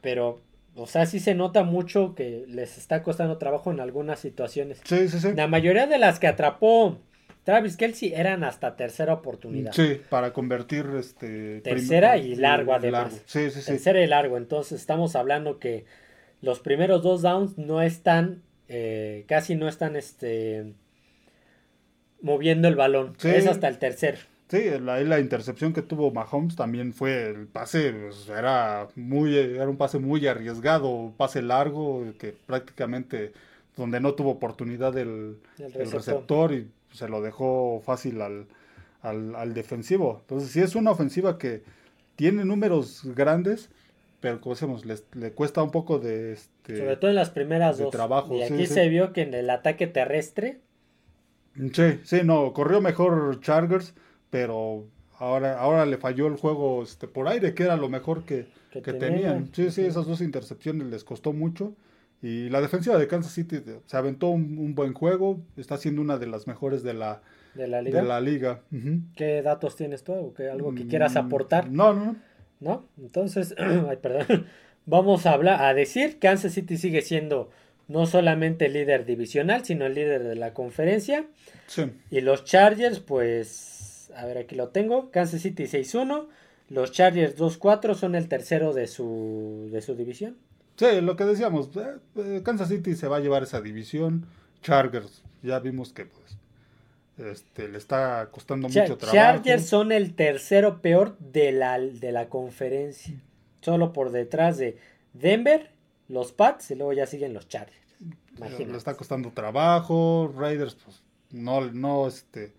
Pero, o sea, sí se nota mucho que les está costando trabajo en algunas situaciones. Sí, sí, sí. La mayoría de las que atrapó Travis Kelsey eran hasta tercera oportunidad. Sí, para convertir este Tercera y largo, además. largo. Sí, sí, sí. Tercera y largo. Entonces estamos hablando que los primeros dos downs no están, eh, casi no están, este, moviendo el balón. Sí. Es hasta el tercer. Sí, la, la intercepción que tuvo Mahomes también fue el pase, pues, era muy, era un pase muy arriesgado, pase largo, que prácticamente donde no tuvo oportunidad el, El el receptor. receptor y se lo dejó fácil al, al, al defensivo. Entonces sí es una ofensiva que tiene números grandes, pero como decimos, le cuesta un poco de este Sobre todo en las primeras de dos. trabajo, y aquí sí. se vio que en el ataque terrestre Sí, sí, no, corrió mejor Chargers, pero ahora, ahora le falló el juego este, por aire, que era lo mejor que, Que que tenían. tenían. Sí, sí, esas dos intercepciones les costó mucho. Y la defensiva de Kansas City de- se aventó un, un buen juego, está siendo una de las mejores de la, de la liga. de la liga. Ujú. ¿Qué datos tienes tú? ¿O qué- algo que quieras Mm, aportar? No, no, no. Entonces, [clears throat] ay, perdón. [laughs] Vamos a hablar, a decir, Kansas City sigue siendo no solamente el líder divisional, sino el líder de la conferencia. Sí, Y los Chargers, pues, a ver, aquí lo tengo. Kansas City 6-1. Los Chargers 2-4 son el tercero de su, de su división. Sí, lo que decíamos, eh, eh, Kansas City se va a llevar esa división. Chargers, ya vimos que pues este, le está costando mucho trabajo. Chargers son el tercero peor de la, de la conferencia. Solo por detrás de Denver, los Pats y luego ya siguen los Chargers. Imagínate. Le está costando trabajo. Raiders, pues, no, no, este,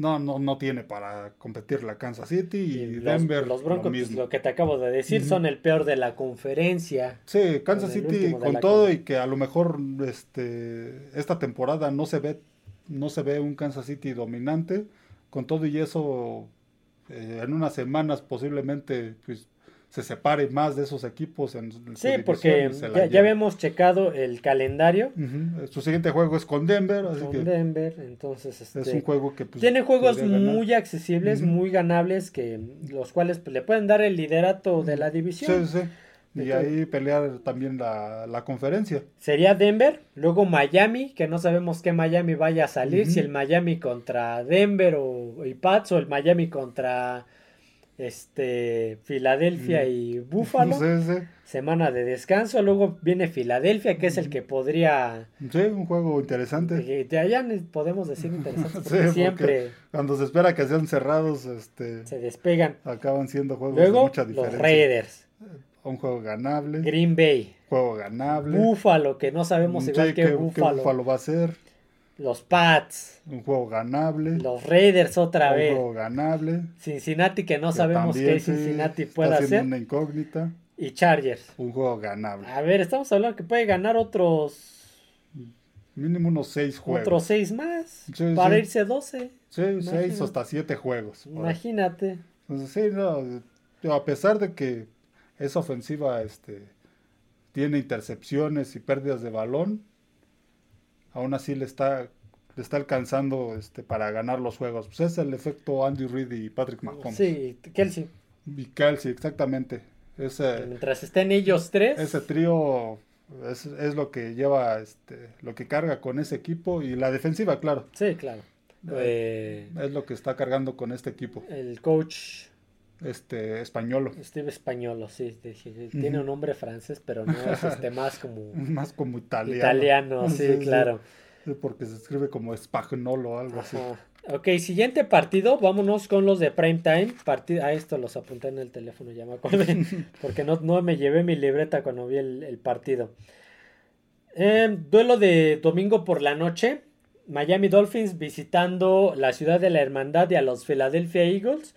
no, no, no tiene para competir la Kansas City y, Denver. los lo Broncos, pues, mismo. lo que te acabo de decir, son el peor de la conferencia. Sí, Kansas City con todo con- y que a lo mejor este esta temporada no se ve no se ve un Kansas City dominante con todo y eso eh, en unas semanas posiblemente pues se separe más de esos equipos en, Sí, porque ya, habíamos checado el calendario. Su siguiente juego es con Denver, así con que Denver, entonces este, es un juego que pues, tiene juegos muy accesibles, muy ganables, que los cuales pues, le pueden dar el liderato de la división. sí, sí. Y Entonces- ahí pelear también la, la conferencia. Sería Denver, luego Miami, que no sabemos qué Miami vaya a salir, si el Miami contra Denver o y Pats o el Miami contra este Filadelfia Mm. y Buffalo. [laughs] Sí, sí. Semana de descanso, luego viene Filadelfia, que es el que podría Sí, un juego interesante. que de allá podemos decir interesante, [laughs] Sí, porque porque siempre Cuando se espera que sean cerrados, este, se despegan. acaban siendo juegos de Luego mucha los diferencia. Raiders, Un juego ganable, Green Bay, juego ganable. Buffalo, que no sabemos Sí, igual ¿qué- que qué Buffalo, Buffalo va a ser? Los Pats, Un juego ganable. los Raiders otra un vez. juego ganable. Cincinnati, que no que sabemos qué sí, Cincinnati puede hacer. una incógnita. Y Chargers. Un juego ganable. A ver, estamos hablando que puede ganar otros, Mínimo unos seis juegos. otros seis más. Sí, para sí. irse 12. Sí, seis Imagínate. hasta siete juegos. Imagínate. Entonces, sí, no, digo, a pesar de que esa ofensiva este, tiene intercepciones y pérdidas de balón, aún así le está, le está alcanzando este, para ganar los juegos. Pues es el efecto Andy Reid y Patrick Mahomes. Sí, Kelsey. Y Kelsey, exactamente. Ese, Mientras estén ellos tres. ese trío es, es lo que lleva, este, lo que carga con ese equipo y la defensiva, claro, Sí, claro. Eh, es lo que está cargando con este equipo. el coach este españolo. Steve Españolo, sí. Tiene un nombre francés, pero no es este [laughs] más como. más como italiano. Italiano, [laughs] sí, claro. porque se escribe como espagnolo o algo así. Ok, siguiente partido, vámonos con los de prime time. Partido, a esto los apunté en el teléfono, ya me acuerdo, [laughs] porque no, no me llevé mi libreta cuando vi el, partido. Em, duelo de domingo por la noche. Miami Dolphins visitando la ciudad de la hermandad y a los Philadelphia Eagles.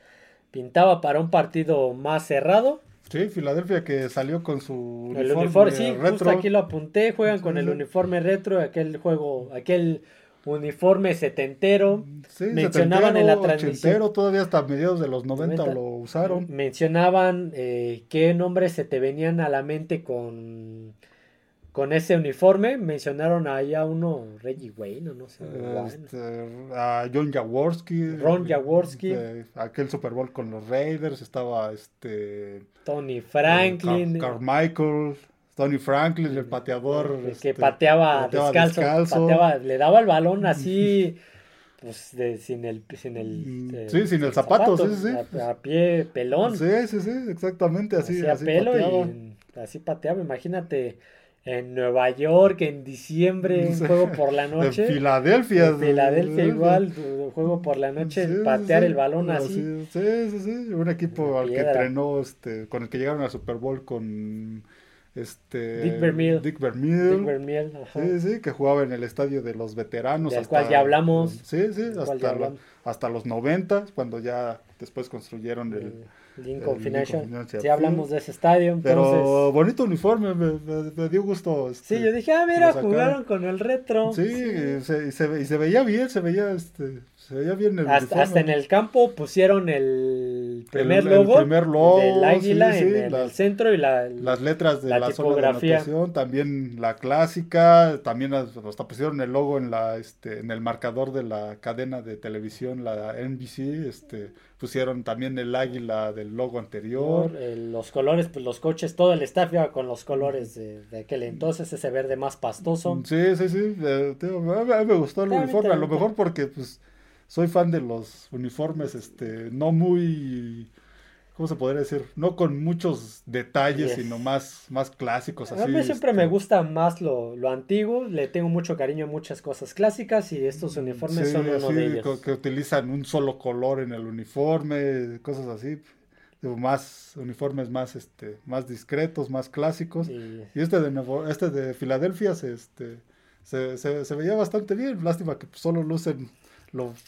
Pintaba para un partido más cerrado. Sí, Filadelfia que salió con su uniforme, el uniforme sí, retro. justo aquí lo apunté, juegan con el uniforme retro, aquel juego, aquel uniforme setentero. Sí, mencionaban en la transmisión. todavía hasta mediados de los 90, lo usaron. Mencionaban eh, qué nombres se te venían a la mente con, con ese uniforme. Mencionaron ahí a uno, Reggie Wayne, no sé. Este, a John Jaworski. Ron Jaworski. aquel Super Bowl con los Raiders. Estaba este. Tony Franklin. Carmichael. Tony Franklin, el pateador. que este, pateaba, descalzo, le daba el balón [laughs] así, pues sin el. Sin el mm, eh, sí, sin el zapato, sí, sí. A, pie pelón. Sí, sí, sí, exactamente así. así pelo pateaba. y así pateaba, imagínate. En Nueva York, en diciembre, un juego por la noche. En Filadelfia. En Filadelfia igual, juego por la noche, patear el balón así. Sí, sí, sí. Un equipo al que entrenó, este, con el que llegaron al Super Bowl con este Dick Vermeil. Dick Vermeil. Dick Vermeil Sí, sí, que jugaba en el estadio de los veteranos. Del cual ya hablamos. Sí, sí, hasta, hasta los 90, cuando ya después construyeron el, Lincoln, Financial. Sí, hablamos de ese estadio. Pero bonito uniforme, me, dio gusto. Este, sí, yo dije, ah, mira, jugaron con el retro. Sí, Y, se, y, se, veía bien, se veía, este, se veía bien el hasta, hasta en el campo pusieron el primer logo, el primer logo del águila en, el centro y la, las letras de la, tipografía. también la clásica, también hasta pusieron el logo en la este en el marcador de la cadena de televisión, la NBC, este pusieron también el águila del logo anterior. los colores, pues los coches, todo el staff iba con los colores de, aquel entonces, ese verde más pastoso. Sí, sí, sí. a mí me gustó el uniforme, a lo mejor porque pues soy fan de los uniformes, este, no muy ¿cómo se podría decir? No con muchos detalles, sino más, más clásicos. Así, a mí siempre me este gusta más lo, lo, antiguo, le tengo mucho cariño a muchas cosas clásicas y estos uniformes son uno de ellos. Que utilizan un solo color en el uniforme, cosas así. Más uniformes más este más discretos, más clásicos. Y este de este de Filadelfia se, este, se, se, veía bastante bien. Lástima que solo lucen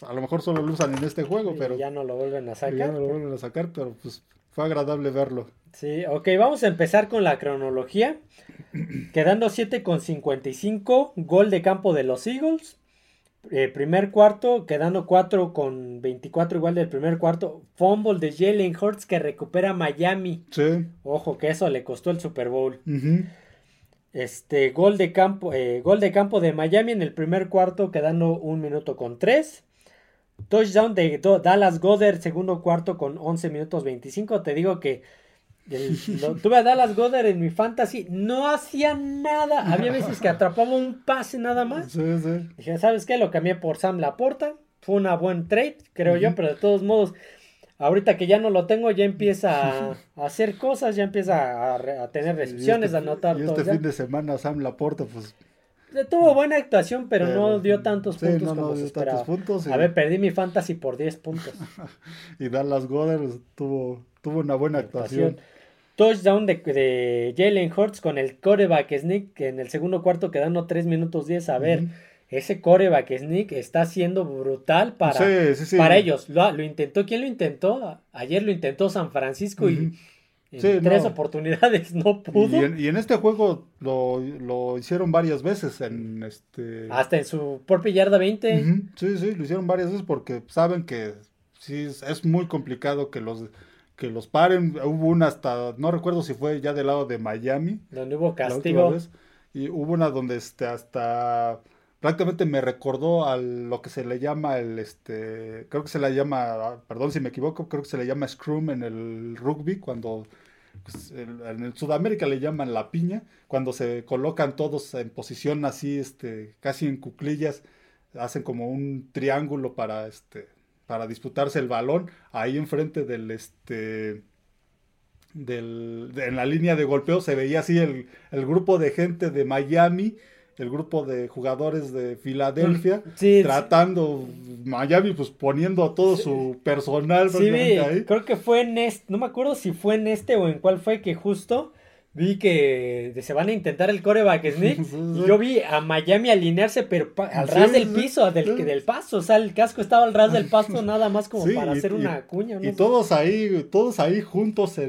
a lo mejor solo lo usan en este juego, pero... Ya no lo vuelven a sacar. Ya no lo vuelven a sacar, pero pues fue agradable verlo. Sí, ok, vamos a empezar con la cronología. [clears throat] Quedando 7 con 55, gol de campo de los Eagles. Eh, primer cuarto, quedando 4 con 24 igual del primer cuarto. Fumble de Jalen Hurts que recupera Miami. Sí. Ojo que eso le costó el Super Bowl. Este, gol de campo, eh, gol de campo de Miami en el primer cuarto, quedando un minuto con tres. Touchdown de Dallas Goddard, segundo cuarto con 11 minutos 25. Te digo que [laughs] tuve a Dallas Goddard en mi fantasy, no hacía nada. Había veces que atrapaba un pase nada más. Dije, ¿sabes qué? Lo cambié por Sam Laporta. Fue una buen trade, creo yo, pero de todos modos ahorita que ya no lo tengo, ya empieza a, [laughs] hacer cosas, ya empieza a, tener recepciones, a anotar. Y este fin de semana Sam Laporta, pues... Tuvo buena actuación, pero, no dio tantos puntos como se esperaba. Puntos A ver, perdí mi fantasy por 10 puntos. [laughs] y Dallas Goddard tuvo, tuvo una buena actuación. Touchdown de, de Jalen Hurts con el coreback sneak en el segundo cuarto quedando 3 minutos 10. A ver, ese coreback sneak está siendo brutal para, para ellos. Lo, intentó, ¿quién lo intentó? Ayer lo intentó San Francisco y en tres oportunidades no pudo. Y en, este juego lo, hicieron varias veces. En este... Hasta en su propia yarda 20. Sí, sí, lo hicieron varias veces porque saben que sí es muy complicado que los que los paren. Hubo una hasta, no recuerdo si fue ya del lado de Miami. Donde hubo castigo. y hubo una donde este, hasta prácticamente me recordó a lo que se le llama el, este, creo que se le llama, perdón si me equivoco, creo que se le llama scrum en el rugby, cuando pues, en el Sudamérica le llaman la piña, cuando se colocan todos en posición así, este, casi en cuclillas, hacen como un triángulo para, este, para disputarse el balón ahí enfrente del este del, en la línea de golpeo se veía así el, el, grupo de gente de Miami, el grupo de jugadores de Filadelfia, mm, tratando, Miami pues poniendo todo su personal. Sí, ahí. creo que fue en este, no me acuerdo si fue en este o en cuál fue que justo vi que se van a intentar el coreback [laughs] sneak y yo vi a Miami alinearse pero al ras del piso del, del paso o sea el casco estaba al ras del paso [laughs] nada más como para hacer una cuña y todos ahí todos ahí juntos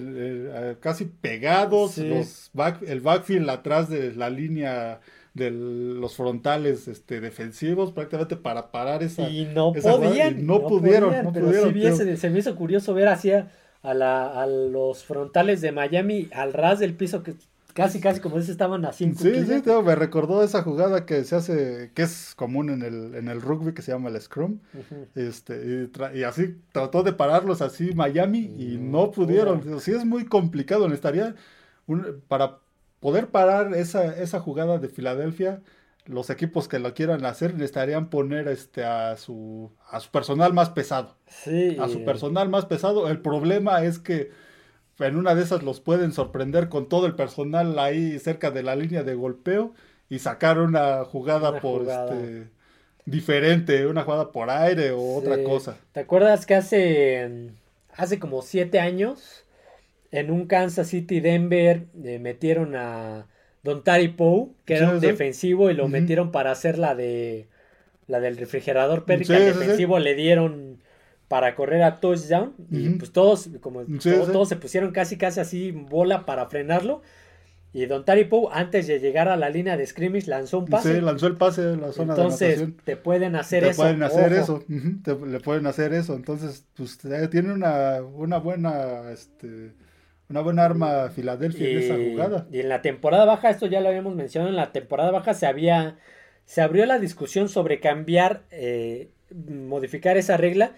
casi pegados los el backfield atrás de la línea de los frontales este defensivos prácticamente para parar esa y no podían no, pudieron no pudieron sí se me hizo curioso ver hacia a, la, a los frontales de Miami al ras del piso que casi casi como dices estaban así. Sí, sí, me recordó esa jugada que se hace, que es común en el, en el rugby que se llama el scrum. este, y, así trató de pararlos así Miami y no pudieron. Sí es muy complicado, necesitaría un, para poder parar esa, esa jugada de Filadelfia los equipos que lo quieran hacer necesitarían poner este a su a su personal más pesado. Sí. A su personal más pesado. El problema es que en una de esas los pueden sorprender con todo el personal ahí cerca de la línea de golpeo y sacar una jugada por este diferente, una jugada por aire o otra cosa. ¿Te acuerdas que hace hace como siete años en un Kansas City Denver eh, metieron a Don Tari Poe, que era un defensivo y lo metieron para hacer la de la del refrigerador pero al defensivo le dieron para correr a touchdown y pues todos como todos, se pusieron casi casi así bola para frenarlo y Don Tari Poe antes de llegar a la línea de scrimmage lanzó un pase. Sí, lanzó el pase en la zona Entonces, de te pueden hacer eso. Pueden hacer eso. le pueden hacer eso. Entonces, pues tiene una, una buena este una buena arma Filadelfia en esa jugada. Y en la temporada baja, esto ya lo habíamos mencionado, en la temporada baja se había, se abrió la discusión sobre cambiar, eh, modificar esa regla.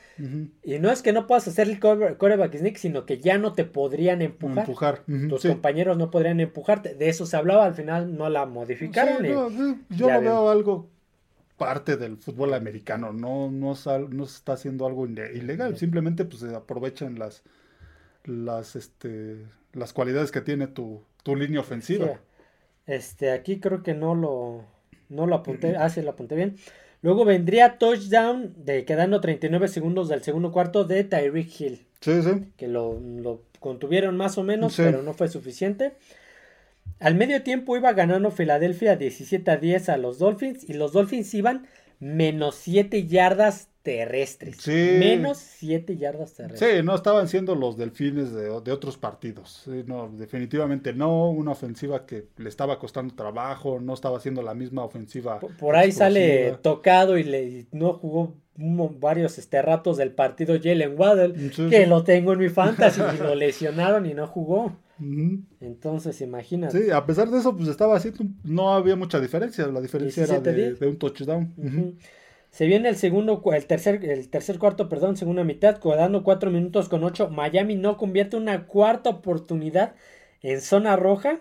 Y no es que no puedas hacer el coreback sneak, sino que ya no te podrían empujar. empujar. Tus compañeros no podrían empujarte. De eso se hablaba, al final no la modificaron. yo no veo algo parte del fútbol americano, no, no, no se está haciendo algo ilegal, simplemente pues se aprovechan las las, este, las cualidades que tiene tu, tu línea ofensiva. Este, aquí creo que no lo, no lo apunté. Ah, sí, lo apunté bien. Luego vendría touchdown de quedando 39 segundos del segundo cuarto de Tyreek Hill. Sí, sí. Que lo, lo contuvieron más o menos, pero no fue suficiente. Al medio tiempo iba ganando Filadelfia 17 a 10 a los Dolphins y los Dolphins iban menos 7 yardas terrestres. Menos 7 yardas terrestres. Sí, no estaban siendo los delfines de, otros partidos. no, definitivamente no. Una ofensiva que le estaba costando trabajo, no estaba haciendo la misma ofensiva. Por, ahí sale tocado y le no jugó varios este, ratos del partido Jalen Waddell, que lo tengo en mi fantasy [laughs] y lo lesionaron y no jugó. Entonces, imagínate. Sí, a pesar de eso, pues estaba haciendo, no había mucha diferencia. La diferencia era de, un touchdown. Se viene el segundo, el tercer, el tercer cuarto, perdón, segunda mitad, quedando cuatro minutos con ocho. Miami no convierte una cuarta oportunidad en zona roja.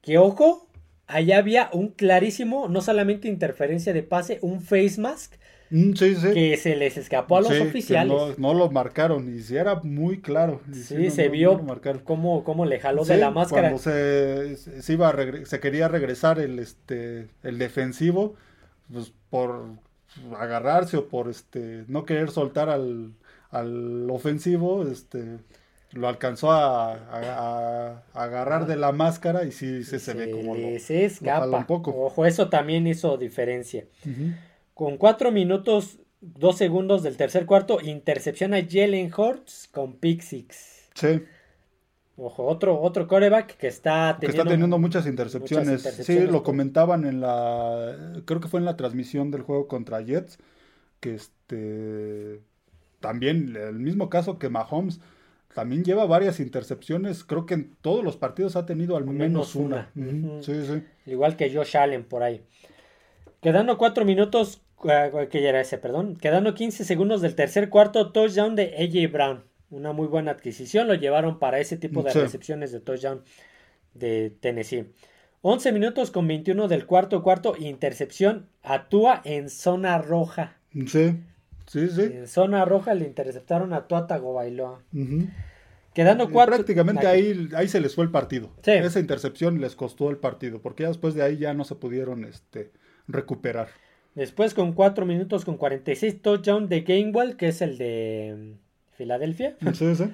Que ojo, allá había un clarísimo, no solamente interferencia de pase, un face mask. Mm, que se les escapó a los oficiales. No, lo marcaron, y si era muy claro. sí, se vio cómo, cómo, le jaló de la máscara. Cuando se, se, iba se quería regresar el, este, el defensivo, pues por agarrarse o por este no querer soltar al, al ofensivo, este lo alcanzó a, agarrar de la máscara y sí, se ve como lo, se escapa. un poco. Ojo, eso también hizo diferencia. Con cuatro minutos, dos segundos del tercer cuarto, intercepción a Jalen Hurts con pick six. Sí. Ojo, otro, otro coreback que está teniendo, está teniendo muchas intercepciones. Sí, lo comentaban en la. Creo que fue en la transmisión del juego contra Jets. Que este. También, el mismo caso que Mahomes. También lleva varias intercepciones. Creo que en todos los partidos ha tenido al menos, una. Sí, sí. Igual que Josh Allen por ahí. Quedando cuatro minutos. Eh, que ya era ese, perdón. Quedando 15 segundos del tercer cuarto. Touchdown de AJ Brown una muy buena adquisición. Lo llevaron para ese tipo de recepciones de touchdown de Tennessee. 11 minutos con 21 del cuarto cuarto. Intercepción. Actúa en zona roja. Sí. Sí, sí. En zona roja le interceptaron a Tua Tagovailoa. Quedando cuatro. Prácticamente ahí, ahí se les fue el partido. Sí. Esa intercepción les costó el partido, porque ya después de ahí ya no se pudieron este, recuperar. Después con 4 minutos con 46 touchdown de Gainwell, que es el de Filadelfia. [laughs] Sí, sí.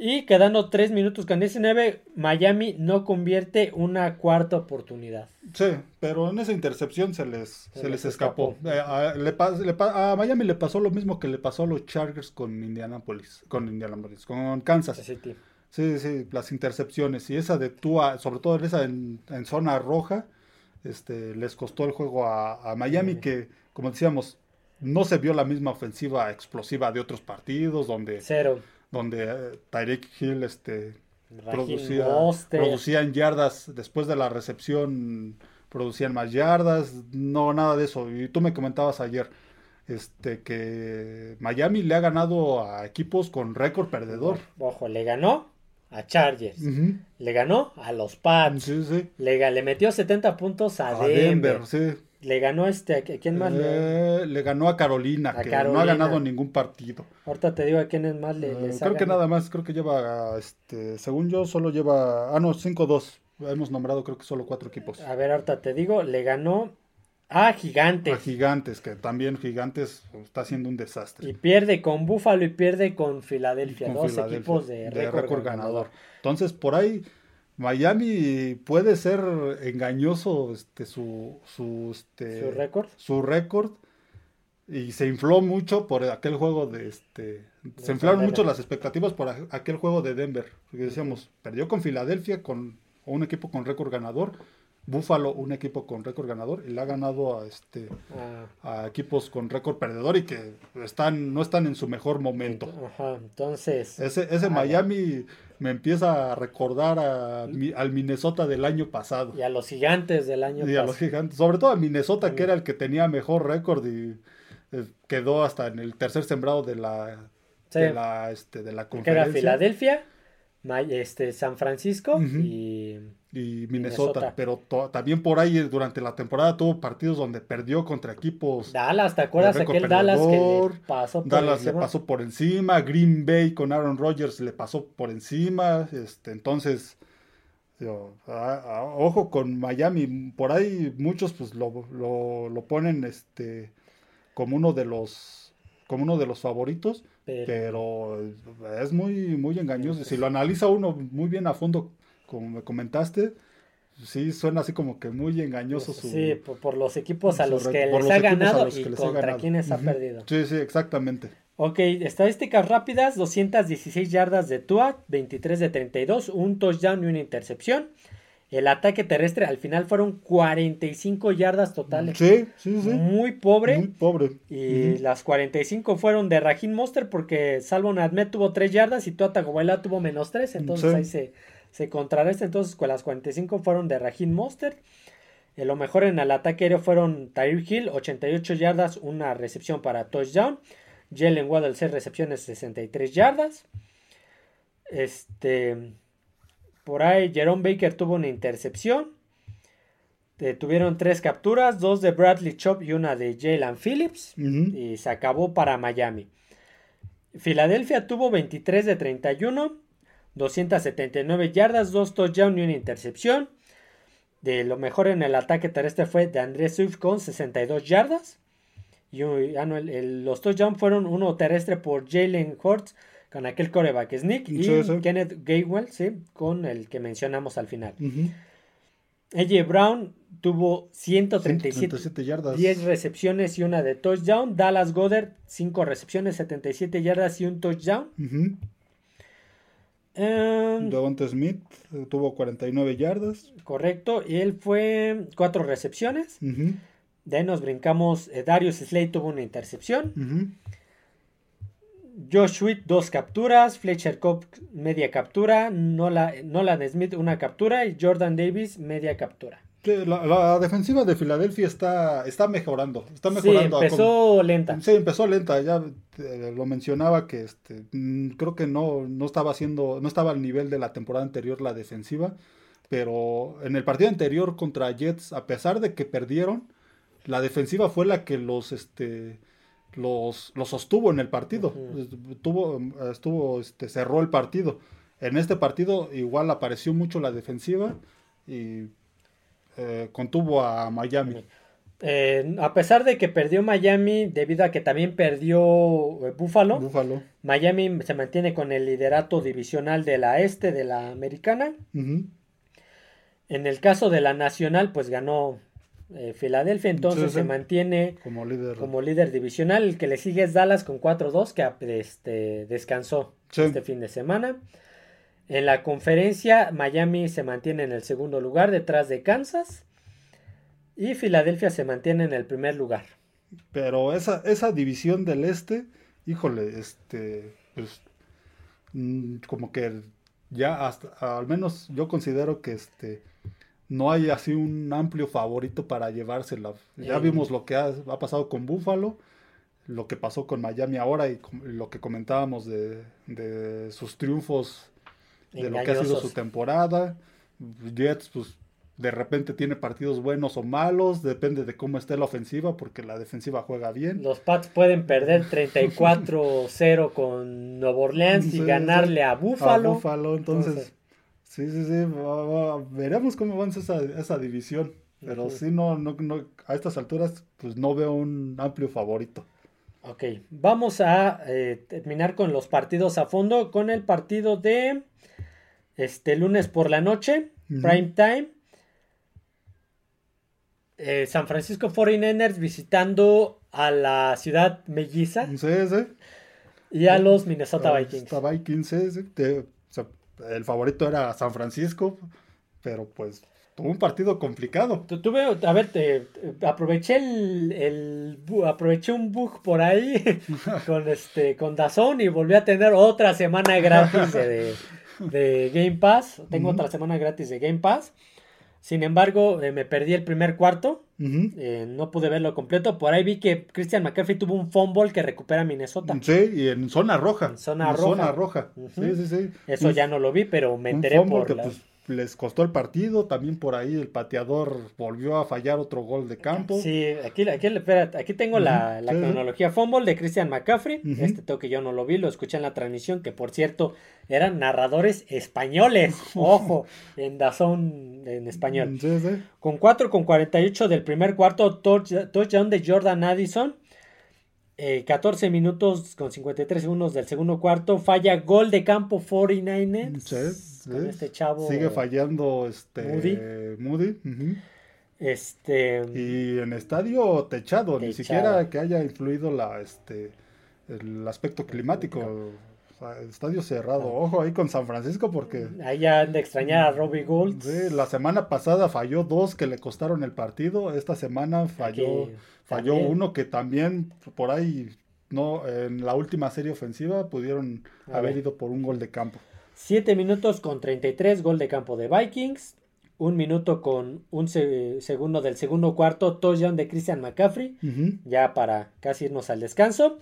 Y quedando 3 minutos con 19, Miami no convierte una cuarta oportunidad. Sí, pero en esa intercepción se les, Se se les escapó. escapó. Eh, a, le le a Miami le pasó lo mismo que le pasó a los Chargers con Indianapolis, con Indianapolis, con Kansas. City. Sí, sí, las intercepciones. Y esa de Tua, sobre todo esa en, en zona roja, este, les costó el juego a, a Miami, que, como decíamos, no se vio la misma ofensiva explosiva de otros partidos, donde, Cero. donde eh, Tyreek Hill este, producía, producían yardas después de la recepción, producían más yardas, no, nada de eso. Y tú me comentabas ayer. Este que Miami le ha ganado a equipos con récord perdedor. Ojo, le ganó a Chargers. Le ganó a los Pats. Sí, sí. Le, metió 70 puntos a, A Denver. Denver, sí. Le ganó este. ¿a quién más? le- Eh, le ganó a Carolina, A que no ha ganado ningún partido. Ahorita te digo a quiénes más le, Eh, les ha creo que nada más, creo que lleva, este, según yo, solo lleva, ah, no, 5-2. Hemos nombrado creo que solo cuatro equipos. A ver, ahorita te digo, le ganó a Gigantes. A Gigantes, que también Gigantes está haciendo un desastre. Y pierde con Buffalo y pierde con Filadelfia. Con dos Filadelfia, equipos de, récord, ganador. Entonces, por ahí, Miami puede ser engañoso este, su, su, este, Su récord. su récord y se infló mucho por aquel juego de este se inflaron Denver. mucho las expectativas por aquel juego de Denver porque decíamos perdió con Filadelfia con un equipo con récord ganador Buffalo un equipo con récord ganador y le ha ganado a este Ah, a equipos con récord perdedor y que están no están en su mejor momento ajá, entonces. ese ese Ah, Miami me empieza a recordar a mi- al Minnesota del año pasado Y a los gigantes del año y a los pasado. gigantes, sobre todo a Minnesota, que Mm. era el que tenía mejor récord y eh, quedó hasta en el tercer sembrado de la, Sí. de la, este, de la Que era conferencia. Filadelfia, este, San Francisco y. Y Minnesota, Minnesota. pero to- también por ahí eh, durante la temporada tuvo partidos donde perdió contra equipos. Dallas, ¿te acuerdas De aquel Dallas que le pasó por Dallas le pasó por encima, Green Bay con Aaron Rodgers le pasó por encima, este, entonces, digo, a- a- ojo con Miami, por ahí muchos pues lo, lo, lo ponen este como uno de los como uno de los favoritos, Pero- pero es muy muy engañoso. Si lo analiza uno muy bien a fondo, como me comentaste, sí suena así como que muy engañoso su Sí, por, por los equipos a los que les los ha ganado y contra quienes ha perdido. Sí, sí, exactamente. Ok, estadísticas rápidas, 216 yardas de Tua, 23 de 32, un touchdown y una intercepción. El ataque terrestre al final fueron 45 yardas totales. Sí, sí, sí. Muy pobre. Muy pobre. Y Ujú. las 45 fueron de Raheem Monster porque Salvo Ahmed tuvo 3 yardas y Tua Tagovailoa tuvo menos 3. Entonces Sí. ahí se, se contrarresta. Entonces con las 45 fueron de Raheem Monster. Eh, lo mejor en el ataque aéreo fueron Tyreek Hill, 88 yardas, una recepción para touchdown. Jalen Waddle, 6 recepciones, 63 yardas. Este. Por ahí, Jerome Baker tuvo una intercepción. Eh, tuvieron tres capturas, dos de Bradley Chop y una de Jalen Phillips. Y se acabó para Miami. Filadelfia tuvo 23 de 31, 279 yardas, dos touchdowns y una intercepción. De lo mejor en el ataque terrestre fue de Andrés Swift con 62 yardas. Y ah, no, el- el- los touchdowns fueron uno terrestre por Jalen Hurts con aquel coreback Sneak y Sí, sí. Kenneth Gainwell, sí, con el que mencionamos al final. Ujú. AJ Brown tuvo 137 137 yardas. 10 recepciones y una de touchdown. Dallas Goddard, 5 recepciones, 77 yardas y un touchdown. Em, Devonta Smith eh, tuvo 49 yardas. correcto, y él fue 4 recepciones. De ahí nos brincamos. eh, Darius Slade tuvo una intercepción. Ujú. Josh Sweet, 2 capturas. Fletcher Cobb, media captura. Nola, Nolan Smith, una captura. Y Jordan Davis, media captura. La, la defensiva de Filadelfia está, está mejorando. Está mejorando. empezó lenta. sí, empezó lenta. Ya eh, lo mencionaba que este, mm, creo que no, no estaba haciendo, no estaba al nivel de la temporada anterior la defensiva. Pero en el partido anterior contra Jets, a pesar de que perdieron, la defensiva fue la que los este los, los sostuvo en el partido. Tuvo, estuvo, este, cerró el partido. En este partido igual apareció mucho la defensiva y eh, contuvo a Miami. Eh, a pesar de que perdió Miami debido a que también perdió eh, Buffalo, Miami se mantiene con el liderato divisional de la este de la americana. En el caso de la nacional, pues ganó Filadelfia, entonces se mantiene como líder. como líder divisional. El que le sigue es Dallas con 4-2, que este, descansó este fin de semana. En la conferencia, Miami se mantiene en el segundo lugar detrás de Kansas. Y Filadelfia se mantiene en el primer lugar. Pero esa, esa división del este, híjole, este, pues, mm, como que ya hasta, al menos yo considero que este, no hay así un amplio favorito para llevársela. Ya vimos lo que ha, pasado con Buffalo, lo que pasó con Miami ahora y lo que comentábamos de, de sus triunfos de lo que ha sido su temporada. Jets, pues de repente tiene partidos buenos o malos, depende de cómo esté la ofensiva, porque la defensiva juega bien. Los Pats pueden perder 34-0 [laughs] con Nueva Orleans y ganarle a Buffalo. A Buffalo, entonces, sí, sí, sí, veremos cómo avanza esa, esa división. Pero sí, no, no, no, a estas alturas, pues no veo un amplio favorito. Ok, vamos a eh, terminar con los partidos a fondo, con el partido de este lunes por la noche, prime time. Eh, San Francisco 49ers visitando a la ciudad melliza. Sí, sí. Y a los Minnesota Vikings. Vikings, el favorito era San Francisco, pero pues tuvo un partido complicado. Tuve, a ver, te, aproveché el, aproveché un bug por ahí [laughs] con este con Dazón y volví a tener otra semana gratis de, de Game Pass. Tengo otra semana gratis de Game Pass. Sin embargo, eh, me perdí el primer cuarto. Eh, no pude verlo completo. Por ahí vi que Christian McCaffrey tuvo un fumble que recupera Minnesota. Sí, y en zona roja. En zona roja. Zona roja. Sí, sí, sí. Eso ya no lo vi, pero me enteré por pues, les costó el partido. También por ahí el pateador volvió a fallar otro gol de campo. Sí, aquí, aquí, aquí tengo la, cronología. Fumble de Christian McCaffrey. Este toque yo no lo vi, lo escuché en la transmisión, que por cierto eran narradores españoles. [laughs] Ojo, en Dazón en español. Con 4 con 48 del primer cuarto, touchdown de Jordan Addison. 14 eh, minutos con 53 segundos del segundo cuarto. Falla gol de campo 49ers este chavo. Sigue fallando este Moody. Este. Y en estadio techado, ni siquiera que haya influido la este el aspecto climático. Estadio cerrado. Ah. Ojo ahí con San Francisco porque. Ahí ya han de extrañar a Robbie Gould. la semana pasada falló dos que le costaron el partido. Esta semana falló, falló uno que también por ahí no en la última serie ofensiva pudieron haber ido por un gol de campo. 7 minutos con 33, gol de campo de Vikings. Un minuto con un segundo del segundo cuarto, touchdown de Christian McCaffrey. Ya para casi irnos al descanso.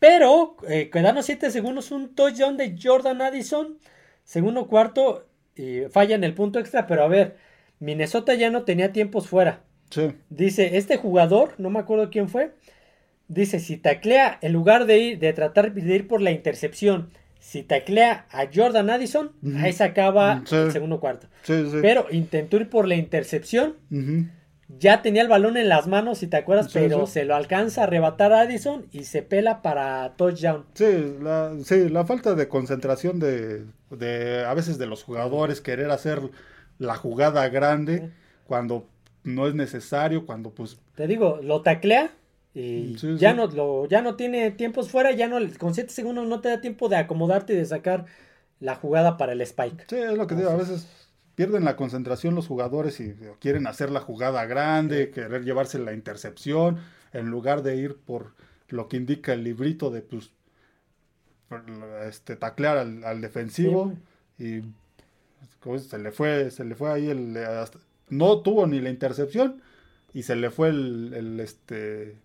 Pero eh, quedaron 7 segundos, un touchdown de Jordan Addison. Segundo cuarto, y falla en el punto extra. Pero a ver, Minnesota ya no tenía tiempos fuera. Dice, este jugador, no me acuerdo quién fue. Dice, si taclea, en lugar de ir, de tratar de ir por la intercepción si taclea a Jordan Addison, ahí se acaba el segundo cuarto. Pero intentó ir por la intercepción. Ya tenía el balón en las manos, si te acuerdas, pero se lo alcanza a arrebatar a Addison y se pela para touchdown. Sí, la, sí, la falta de concentración de, de, a veces de los jugadores, querer hacer la jugada grande cuando no es necesario, cuando pues... Te digo, lo taclea, y ya, No, lo, ya no tiene tiempos fuera, ya no, con 7 segundos no te da tiempo de acomodarte y de sacar la jugada para el spike. Sí, es lo que digo, a veces pierden la concentración los jugadores y quieren hacer la jugada grande, querer llevarse la intercepción, en lugar de ir por lo que indica el librito de pues este taclear al, defensivo y se le fue, se le fue ahí el no tuvo ni la intercepción y se le fue el, el este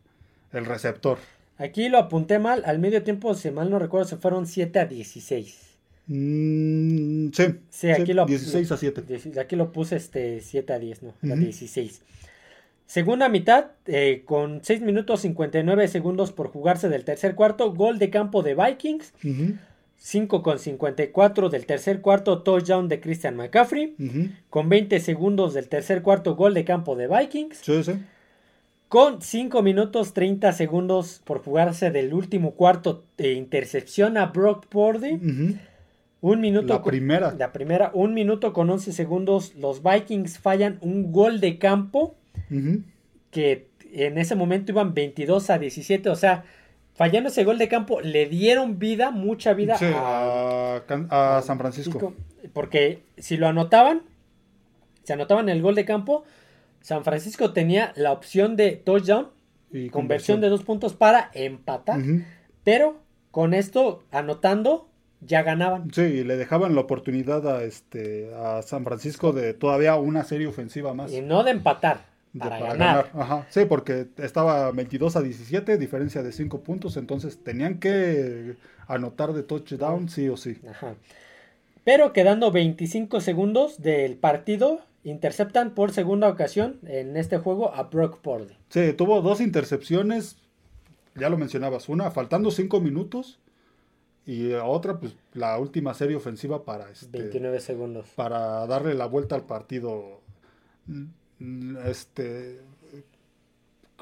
el receptor. Aquí lo apunté mal. Al medio tiempo, si mal no recuerdo, se fueron 7 a 16. Mm, sí. Sí, aquí lo 16 a 7. Aquí lo puse este 7 a 10, ¿no? A 16. Segunda mitad, eh, con 6 minutos 59 segundos por jugarse del tercer cuarto, gol de campo de Vikings. Ujú, 5 con 54 del tercer cuarto, touchdown de Christian McCaffrey. ujú. Con 20 segundos del tercer cuarto, gol de campo de Vikings. Sí, sí. Con 5 minutos 30 segundos por jugarse del último cuarto, eh, intercepción a Brock Purdy. Un minuto La con- primera. La primera, un minuto con 11 segundos. Los Vikings fallan un gol de campo que en ese momento iban 22 a 17. O sea, fallando ese gol de campo, le dieron vida, mucha vida Sí, a, a, Can- a San Francisco. Porque si lo anotaban, se anotaban el gol de campo, San Francisco tenía la opción de touchdown, Y conversión de dos puntos para empatar. Pero con esto, anotando, ya ganaban. Sí, y le dejaban la oportunidad a este a San Francisco de todavía una serie ofensiva más. Y no de empatar, de- para, ganar. Ajá. Sí, porque estaba 22 a 17, diferencia de 5 puntos, entonces tenían que anotar de touchdown sí o sí. Ajá. Pero quedando 25 segundos del partido, interceptan por segunda ocasión en este juego a Brock Purdy. Sí, tuvo dos intercepciones, ya lo mencionabas, una faltando 5 minutos y otra pues la última serie ofensiva para este 29 segundos. para darle la vuelta al partido. Este.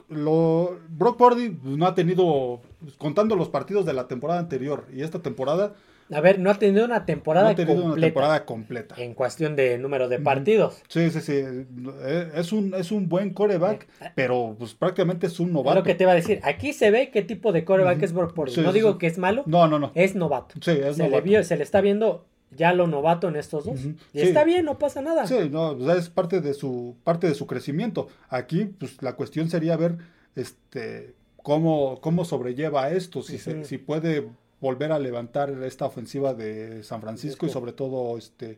Lo, Brock Purdy pues, no ha tenido, contando los partidos de la temporada anterior y esta temporada, A ver, no ha tenido una no temporada ha tenido una completa temporada completa. en cuestión de número de partidos. Sí, sí, sí. eh, Es un, es un buen coreback, Eh, pero pues prácticamente es un Es novato. lo que te iba a decir. Aquí se ve qué tipo de coreback Ujú. es Brock Purdy. Sí, no sí, digo que es malo, No, no, no. es novato. Sí, es se, le novato. vio, se le está viendo ya lo novato en estos dos. Y Sí. está bien, no pasa nada. Sí, no, pues, es parte de su parte de su crecimiento. Aquí, pues la cuestión sería ver este cómo, cómo sobrelleva esto, si se, si puede volver a levantar esta ofensiva de San Francisco y sobre todo este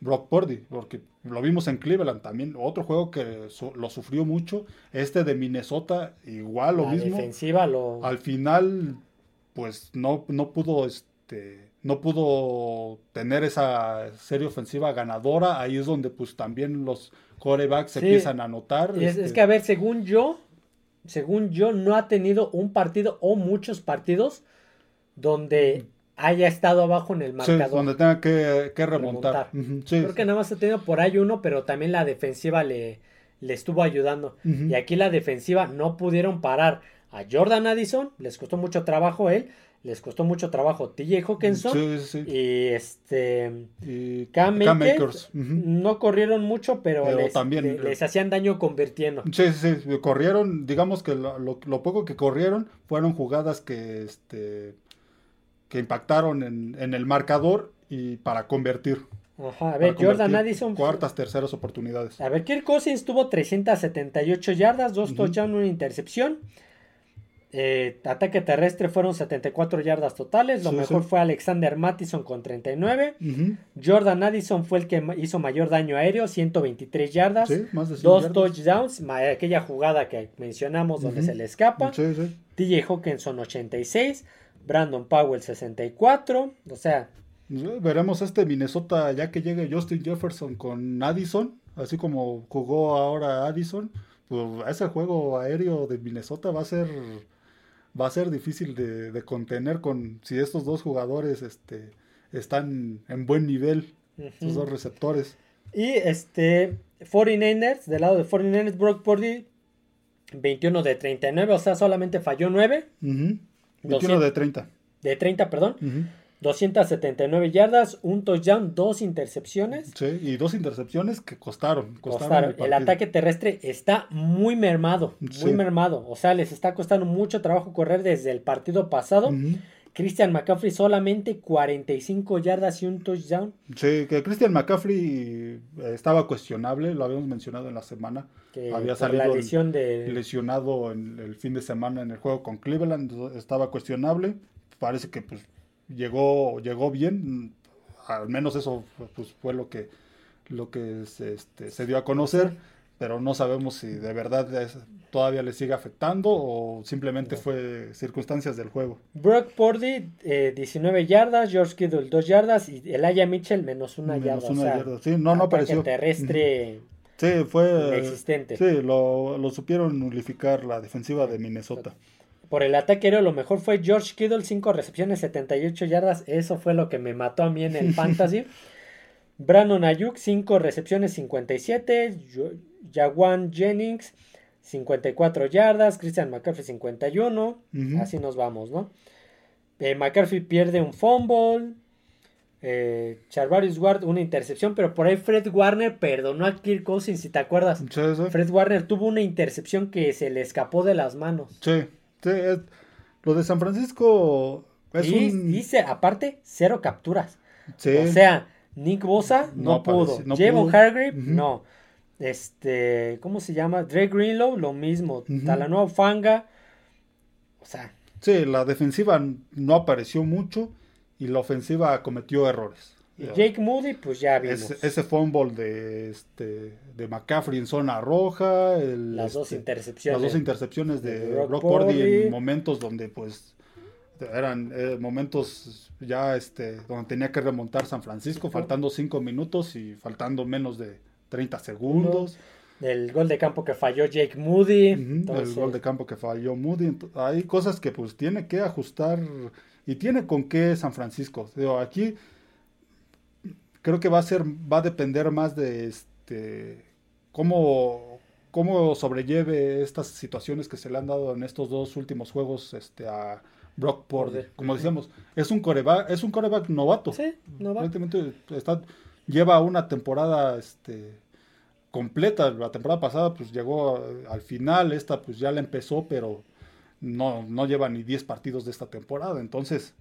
Brock Purdy, porque lo vimos en Cleveland también, otro juego que su- lo sufrió mucho, este de Minnesota, igual lo La mismo. defensiva lo... Al final, pues no, no pudo, este, no pudo tener esa serie ofensiva ganadora. Ahí es donde pues también los corebacks se Sí. empiezan a anotar. Es, este, es que, a ver, según yo, según yo, no ha tenido un partido o muchos partidos donde haya estado abajo en el sí, marcador. donde tenga que, que remontar. Remontar. Sí. Creo que nada más ha tenido por ahí uno, pero también la defensiva le, le estuvo ayudando. Y aquí la defensiva no pudieron parar a Jordan Addison, les costó mucho trabajo él, les costó mucho trabajo TJ Hawkinson Sí, sí, sí. y este Y Cam Cam Akers, Akers, ujú. no corrieron mucho, pero, Pero les, también, eh, les hacían daño convirtiendo. Sí, sí, sí, corrieron, digamos que lo, lo- lo poco que corrieron fueron jugadas que, este, que impactaron en, en el marcador y para convertir. Ajá, a ver, Jordan Addison. Cuartas, terceras oportunidades. A ver, Kirk Cousins tuvo 378 yardas, dos touchdowns, una intercepción. Eh, ataque terrestre fueron 74 yardas totales. Lo Sí, mejor sí. fue Alexander Mattison con 39. Ujú. Jordan Addison fue el que hizo mayor daño aéreo, 123 yardas. Sí, más de 100 Dos yardas. touchdowns, aquella jugada que mencionamos donde se le escapa. TJ Hawkinson 86, Brandon Powell 64, o sea, Sí, Veremos este Minnesota ya que llegue Justin Jefferson con Addison, así como jugó ahora Addison, pues ese juego aéreo de Minnesota va a ser va a ser difícil de, de contener con si estos dos jugadores este están en buen nivel, estos ujú. dos receptores. y este 49ers, del lado de 49ers, Brock Purdy 21 de 39, o sea, solamente falló 9 Ujú. 21 200. de 30. de 30, perdón, Ujú. 279 yardas, un touchdown, dos intercepciones. Sí, y dos intercepciones que costaron, costaron Costaron. el ataque terrestre está muy mermado, muy Sí. mermado. O sea, les está costando mucho trabajo correr desde el partido pasado. Ujú. Christian McCaffrey solamente 45 yardas y un touchdown. Sí, que Christian McCaffrey eh, estaba cuestionable, lo habíamos mencionado en la semana. Que Había salido la en- lesión de... lesionado en el fin de semana en el juego con Cleveland, estaba cuestionable. Parece que pues llegó llegó bien, al menos eso pues, fue lo que lo que se, este, se dio a conocer, pero no sabemos si de verdad es- todavía le sigue afectando o simplemente fue circunstancias del juego. Brock Purdy, eh, 19 yardas. George Kittle, 2 yardas. Y Elijah Mitchell, menos una Menos yarda. una o sea, yarda. Sí, no, no apareció. terrestre. Sí, Sí, fue. Inexistente. Sí, lo, lo supieron nulificar la defensiva de Minnesota. Por el ataque aéreo, lo mejor fue George Kittle, 5 recepciones, 78 yardas. Eso fue lo que me mató a mí en el [laughs] fantasy. Brandon Ayuk, 5 recepciones, 57. Yo- Jawan Jennings, 54 yardas. Christian McCaffrey, 51. Ujú. Así nos vamos, ¿no? Eh, McCaffrey pierde un fumble. Eh, Charvarius Ward, una intercepción. Pero por ahí Fred Warner perdonó a Kirk Cousins, si te acuerdas. Sí, sí. Fred Warner tuvo una intercepción que se le escapó de las manos. Sí, sí, es- lo de San Francisco es y, un... y se- aparte, cero capturas. sí, O sea, Nick Bosa no, No pudo. apareció, no. Hargrave, no. Este, ¿cómo se llama? Dre Greenlow, lo mismo. Ujú. Talanoa Fanga. O sea, sí, la defensiva no apareció mucho y la ofensiva cometió errores. y Jake Moody, pues ya vimos. Ese, ese fumble de, este, de McCaffrey en zona roja, el, las dos este, intercepciones. las dos intercepciones de de Purdy. en momentos donde pues eran eh, momentos ya este donde tenía que remontar San Francisco faltando cinco minutos y faltando menos de 30 segundos El gol de campo que falló Jake Moody. Entonces, el gol de campo que falló Moody hay cosas que pues tiene que ajustar y tiene con qué San Francisco Digo, aquí creo que va a ser va a depender más de este cómo cómo sobrelleve estas situaciones que se le han dado en estos dos últimos juegos este a Brock Purdy. como decíamos es un coreback es un coreback novato Sí, no va. Prácticamente está, lleva una temporada este, completa. La temporada pasada pues llegó al final, esta pues ya la empezó, pero no, no lleva ni 10 partidos de esta temporada. Entonces,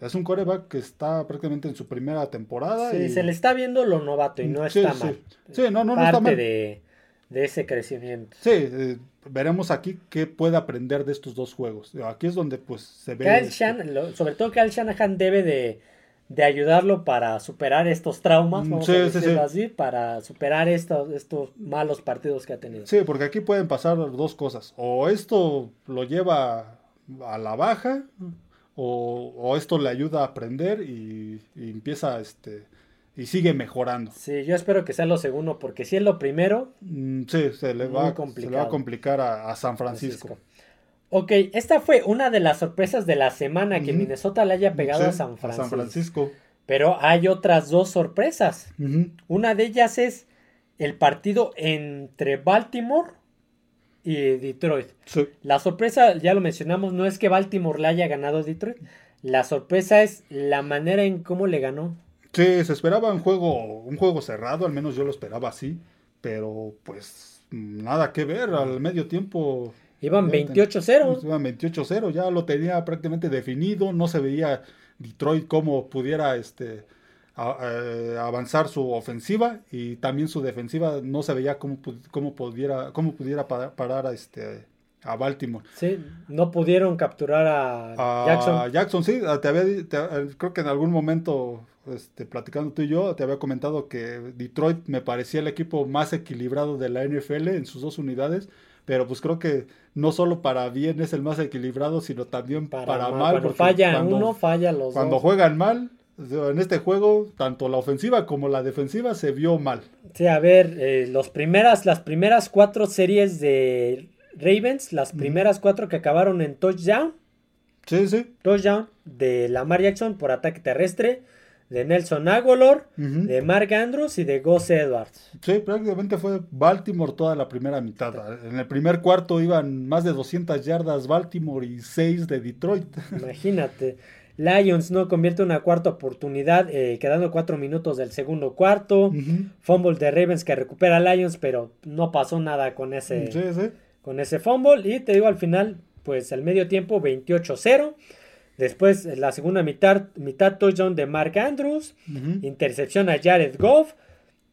es un coreback que está prácticamente en su primera temporada. Sí, y- se le está viendo lo novato y no Sí, está sí. mal. Sí, no, no, no Parte está mal. De, de ese crecimiento. Sí, eh, veremos aquí qué puede aprender de estos dos juegos. Aquí es donde pues se ve... Este, lo- sobre todo Kyle Shanahan debe de, de ayudarlo para superar estos traumas, Mm, vamos sí, a decirlo sí. así, para superar estos, estos malos partidos que ha tenido. Sí, porque aquí pueden pasar dos cosas. O esto lo lleva a la baja, o, o esto le ayuda a aprender y, y empieza, este, y sigue mejorando. Sí, yo espero que sea lo segundo, porque si es lo primero, Mm, Sí, se le va, se le va a complicar a, a San Francisco. Francisco. Ok, esta fue una de las sorpresas de la semana, que. Minnesota le haya pegado Sí, a San Francisco. Francisco. Pero hay otras dos sorpresas. Una de ellas es el partido entre Baltimore y Detroit. Sí. La sorpresa, ya lo mencionamos, no es que Baltimore le haya ganado a Detroit. La sorpresa es la manera en cómo le ganó. Sí, se esperaba un juego, un juego cerrado, al menos yo lo esperaba así, pero pues nada que ver, al medio tiempo Iban Ya ten- 28-0. Iban 28-0, ya lo tenía prácticamente definido, no se veía Detroit cómo pudiera este, a- avanzar su ofensiva y también su defensiva no se veía cómo, cómo pudiera, cómo pudiera pa- parar a, este, a Baltimore. Sí, no pudieron capturar a A Jackson. Jackson, sí, te había, te- eh, creo que en algún momento, este, platicando tú y yo, te había comentado que Detroit me parecía el equipo más equilibrado de la NFL en sus dos unidades, pero pues creo que no solo para bien es el más equilibrado, sino también para, Para, mal. mal, cuando porque falla cuando- uno, falla los Cuando dos. juegan mal, en este juego, tanto la ofensiva como la defensiva se vio mal. Sí, a ver, eh, los primeras, las primeras cuatro series de Ravens, las primeras cuatro que acabaron en touchdown, Sí, sí. touchdown de Lamar Jackson por ataque terrestre, de Nelson Aguilar, de Mark Andrews y de Gus Edwards. Sí, prácticamente fue Baltimore toda la primera mitad. En el primer cuarto iban más de 200 yardas Baltimore y 6 de Detroit. [laughs] Imagínate. Lions no convierte una cuarta oportunidad, eh, quedando cuatro minutos del segundo cuarto. Fumble de Ravens que recupera a Lions, pero no pasó nada con ese, Sí, sí. con ese fumble. Y te digo al final, pues el medio tiempo 28-0. Después la segunda mitad, mitad touchdown de Mark Andrews. Intercepción a Jared Goff.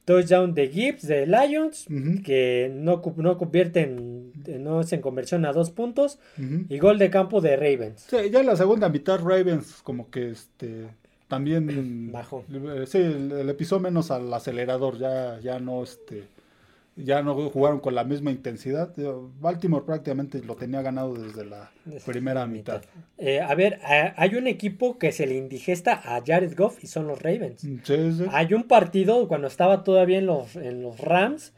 Touchdown de Gibbs de Lions. Que no, no convierte en, no es en conversión a dos puntos. Y gol de campo de Ravens. Sí, ya en la segunda mitad Ravens como que este también Bajó. eh, Sí, le, le pisó menos al acelerador, ya ya no este ya no jugaron con la misma intensidad. Baltimore prácticamente lo tenía ganado desde la primera mitad. Eh, a ver, hay un equipo que se le indigesta a Jared Goff y son los Ravens. Sí, sí. Hay un partido cuando estaba todavía en los, en los Rams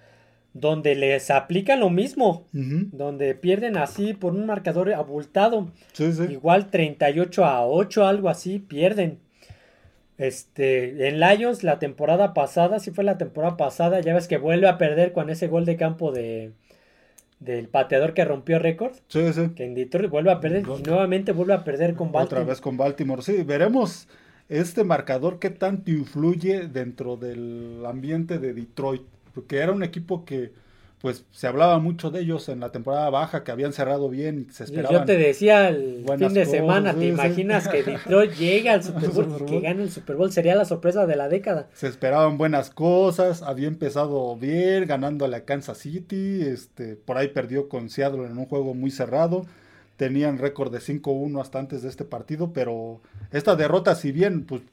donde les aplica lo mismo, donde pierden así por un marcador abultado. Sí, sí. Igual 38 a 8, algo así, pierden. Este, en Lions la temporada pasada, sí fue la temporada pasada, ya ves que vuelve a perder con ese gol de campo de del pateador que rompió récord, Sí, sí. que en Detroit vuelve a perder y nuevamente vuelve a perder con Otra Baltimore. vez con Baltimore. Sí, veremos este marcador qué tanto influye dentro del ambiente de Detroit. Porque era un equipo que, pues, se hablaba mucho de ellos en la temporada baja, que habían cerrado bien y se Yo esperaban. te decía el fin de semana, ¿te sí, sí. imaginas que [laughs] Detroit llega al Super Bowl Super y que gane el Super Bowl? Sería la sorpresa de la década. Se esperaban buenas cosas, había empezado bien, ganando a la Kansas City, este, por ahí perdió con Seattle en un juego muy cerrado, tenían récord de 5-1 hasta antes de este partido, pero esta derrota, si bien, pues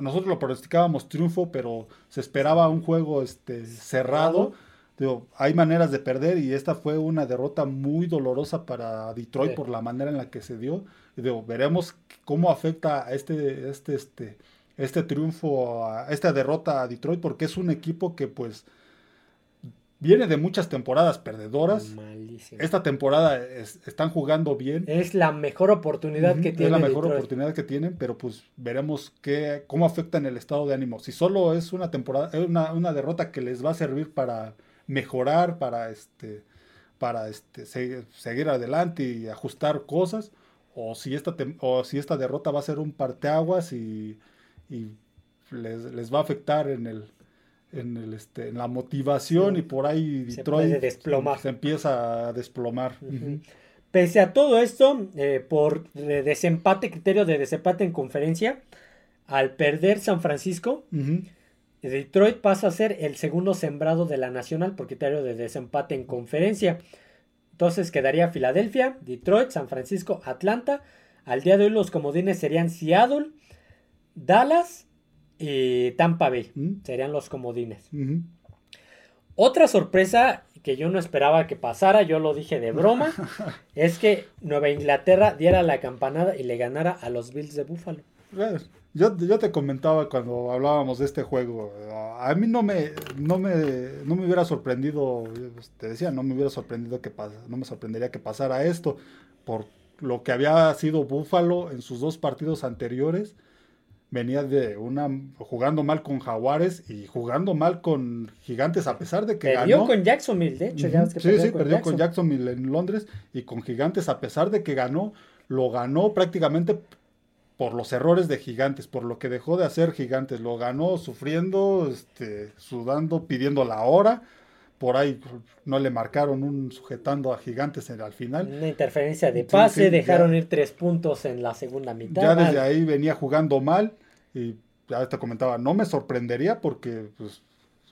nosotros lo pronosticábamos triunfo, pero se esperaba un juego este, cerrado. Digo, hay maneras de perder y esta fue una derrota muy dolorosa para Detroit Sí. por la manera en la que se dio. Digo, veremos cómo afecta a este, este, este, este triunfo, a esta derrota a Detroit, porque es un equipo que pues viene de muchas temporadas perdedoras. Malísimo. Esta temporada es- están jugando bien. Es la mejor oportunidad que es tiene la mejor Detroit. oportunidad que tienen, pero pues veremos qué, cómo afecta en el estado de ánimo. Si solo es una temporada, es una, una derrota que les va a servir para mejorar, para este, para este, se- seguir adelante y ajustar cosas, o si esta tem- o si esta derrota va a ser un parteaguas y, y les, les va a afectar en el en el este en la motivación Sí. y por ahí Detroit se empieza a desplomar. Ujú. Pese a todo esto, eh, por eh, desempate, criterio de desempate en conferencia, al perder San Francisco. Detroit pasa a ser el segundo sembrado de la nacional por criterio de desempate en conferencia. Entonces quedaría Filadelfia, Detroit, San Francisco, Atlanta. Al día de hoy los comodines serían Seattle, Dallas y Tampa Bay. Serían los comodines. Otra sorpresa que yo no esperaba que pasara, yo lo dije de broma, [laughs] es que Nueva Inglaterra diera la campanada y le ganara a los Bills de Buffalo. Eh, Yo, yo te comentaba cuando hablábamos de este juego, a mí no me, no me, no me hubiera sorprendido, te decía, no me hubiera sorprendido que no me sorprendería que pasara esto, por lo que había sido Buffalo en sus dos partidos anteriores, venía de una jugando mal con Jaguares y jugando mal con Gigantes a pesar de que Perdió ganó. con Jacksonville, de hecho, ya ves que sí, perdió sí, con perdió con Jackson. Jacksonville en Londres y con Gigantes, a pesar de que ganó, lo ganó prácticamente por los errores de Gigantes, por lo que dejó de hacer Gigantes, lo ganó sufriendo, este, sudando, pidiendo la hora. Por ahí no le marcaron un sujetando a Gigantes en- al final. Una interferencia de pase, sí, dejaron ya. ir tres puntos en la segunda mitad. Ya desde ahí venía jugando mal y ya te comentaba, no me sorprendería porque pues,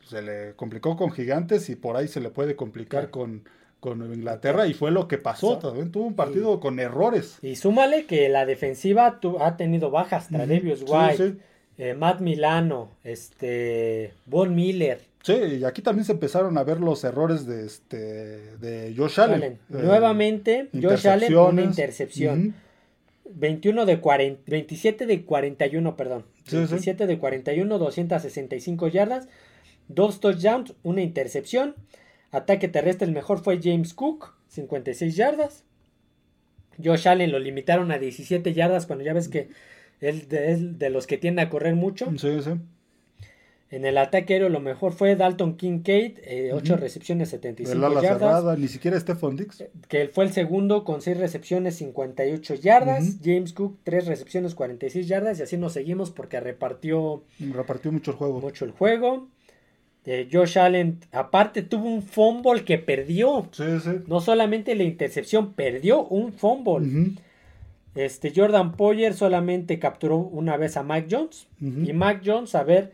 se le complicó con Gigantes y por ahí se le puede complicar Claro. con, con Inglaterra y fue lo que pasó. También tuvo un partido con errores. Y súmale que la defensiva tu- ha tenido bajas, Tradevius Sí, White, sí. eh, Matt Milano, este, Von Miller, Sí, y aquí también se empezaron a ver los errores de este de Josh Allen. Allen. Eh, Nuevamente, Josh Allen, una intercepción. Ujú. 21 de 40, 27 de 41, perdón. Sí, sí. 27 de 41, 265 yardas, dos touchdowns, una intercepción. Ataque terrestre, el mejor fue James Cook, 56 yardas. Josh Allen lo limitaron a 17 yardas cuando ya ves que él de, es de los que tiende a correr mucho. Sí, sí. En el ataque aéreo lo mejor fue Dalton Kincaid, 8 Ujú. recepciones, 75 El ala yardas. cerrada, ni siquiera Stephon Dix. Que él fue el segundo con 6 recepciones, 58 yardas. Ujú. James Cook, 3 recepciones, 46 yardas. Y así nos seguimos porque repartió Repartió mucho el juego. mucho el juego. Eh, Josh Allen, aparte, tuvo un fumble que perdió. Sí, sí. No solamente la intercepción, perdió un fumble. Este Jordan Poyer solamente capturó una vez a Mike Jones. Y Mike Jones, a ver,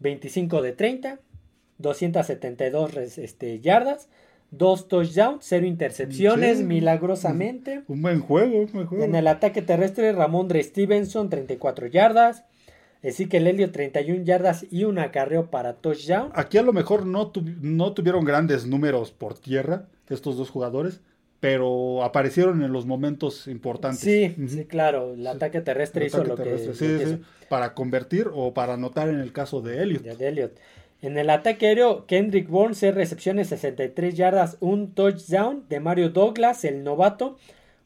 25 de 30, 272 res- este, yardas, 2 touchdowns, 0 intercepciones, Sí. milagrosamente. Un buen juego, un buen juego. En el ataque terrestre, Ramondre Stevenson, 34 yardas. Ezekiel Elliott, 31 yardas y un acarreo para touchdown. Aquí a lo mejor no, tuvi- no tuvieron grandes números por tierra estos dos jugadores, pero aparecieron en los momentos importantes. Sí, sí, claro. El ataque terrestre El hizo ataque lo que, lo sí, que sí, hizo. sí, para convertir o para anotar en el caso de Elliot. de Elliott. En el ataque aéreo, Kendrick Bourne, 6 recepciones, 63 yardas, un touchdown de Mario Douglas, el novato,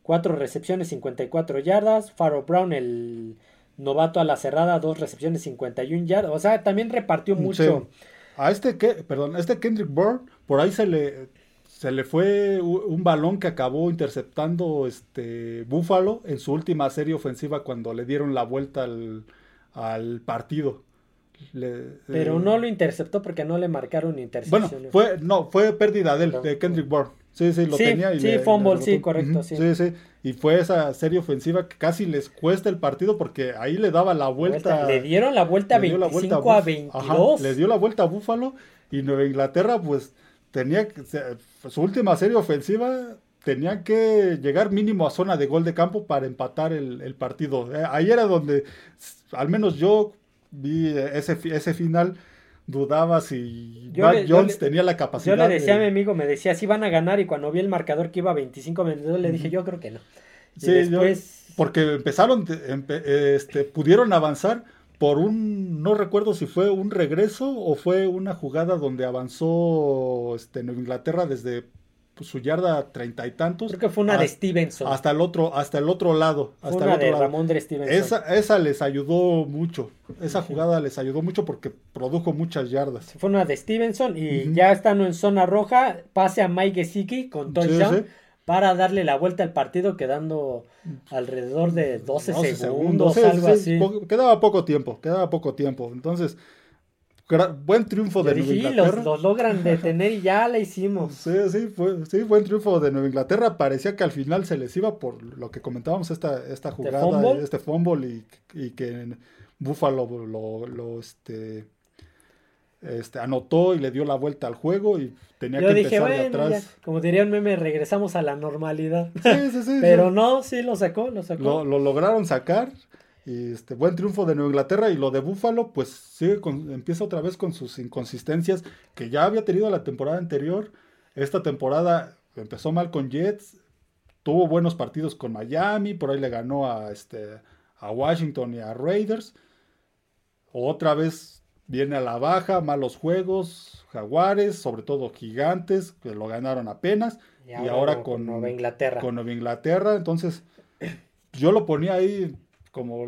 4 recepciones, 54 yardas. Faro Brown, el novato a la cerrada, 2 recepciones, 51 yardas. O sea, también repartió mucho. A este, que, perdón, a este Kendrick Bourne, por ahí se le, se le fue un balón que acabó interceptando este Buffalo en su última serie ofensiva cuando le dieron la vuelta al, al partido. Pero eh, no lo interceptó porque no le marcaron intercepción. Bueno, fue, no, fue pérdida de, de Kendrick Bourne. Sí, sí, lo tenía. Y sí, fumble, sí, correcto, sí. Sí, sí. Y fue esa serie ofensiva que casi les cuesta el partido porque ahí le daba la vuelta. Le dieron la vuelta 25 a 22. le dio la vuelta a Búfalo y Nueva Inglaterra pues tenía que, su última serie ofensiva tenía que llegar mínimo a zona de gol de campo para empatar el, el partido. Eh, ahí era donde al menos yo vi ese, ese final dudaba si Jones tenía la capacidad. Yo le decía a mi amigo, me decía, si van a ganar, y cuando vi el marcador que iba a 25 minutos, le dije, yo creo que no. sí, después... porque empezaron, este, pudieron avanzar por un, no recuerdo si fue un regreso o fue una jugada donde avanzó este, Nueva Inglaterra desde pues, su yarda treinta y tantos. Creo que fue una de Stevenson. Hasta el otro, hasta el otro lado. Hasta una el de Ramón de Stevenson. Esa, esa les ayudó mucho. Esa jugada les ayudó mucho porque produjo muchas yardas. Fue una de Stevenson y ya estando en zona roja, pase a Mike Gesicki con touchdown. Para darle la vuelta al partido, quedando alrededor de 12, segundos, algo así. Quedaba poco tiempo, quedaba poco tiempo. Entonces, buen triunfo de Nueva Inglaterra. Los, logran detener y ya la hicimos. Sí, sí, fue, sí, buen triunfo de Nueva Inglaterra. Parecía que al final se les iba por lo que comentábamos, esta, esta jugada, este fumble y, que Buffalo lo, lo, este, este, anotó y le dio la vuelta al juego y tenía que empezar de atrás. como diría un meme, regresamos a la normalidad. Sí, sí, sí. [laughs] Pero no, sí lo sacó, lo sacó. Lo, lo lograron sacar este buen triunfo de Nueva Inglaterra y lo de Buffalo, pues sigue con, empieza otra vez con sus inconsistencias que ya había tenido la temporada anterior. Esta temporada empezó mal con Jets, tuvo buenos partidos con Miami, por ahí le ganó a este a Washington y a Raiders. Otra vez viene a la baja, malos juegos, Jaguares, sobre todo Gigantes, que lo ganaron apenas. Y ahora, con, Nueva Inglaterra. Con Nueva Inglaterra, entonces yo lo ponía ahí como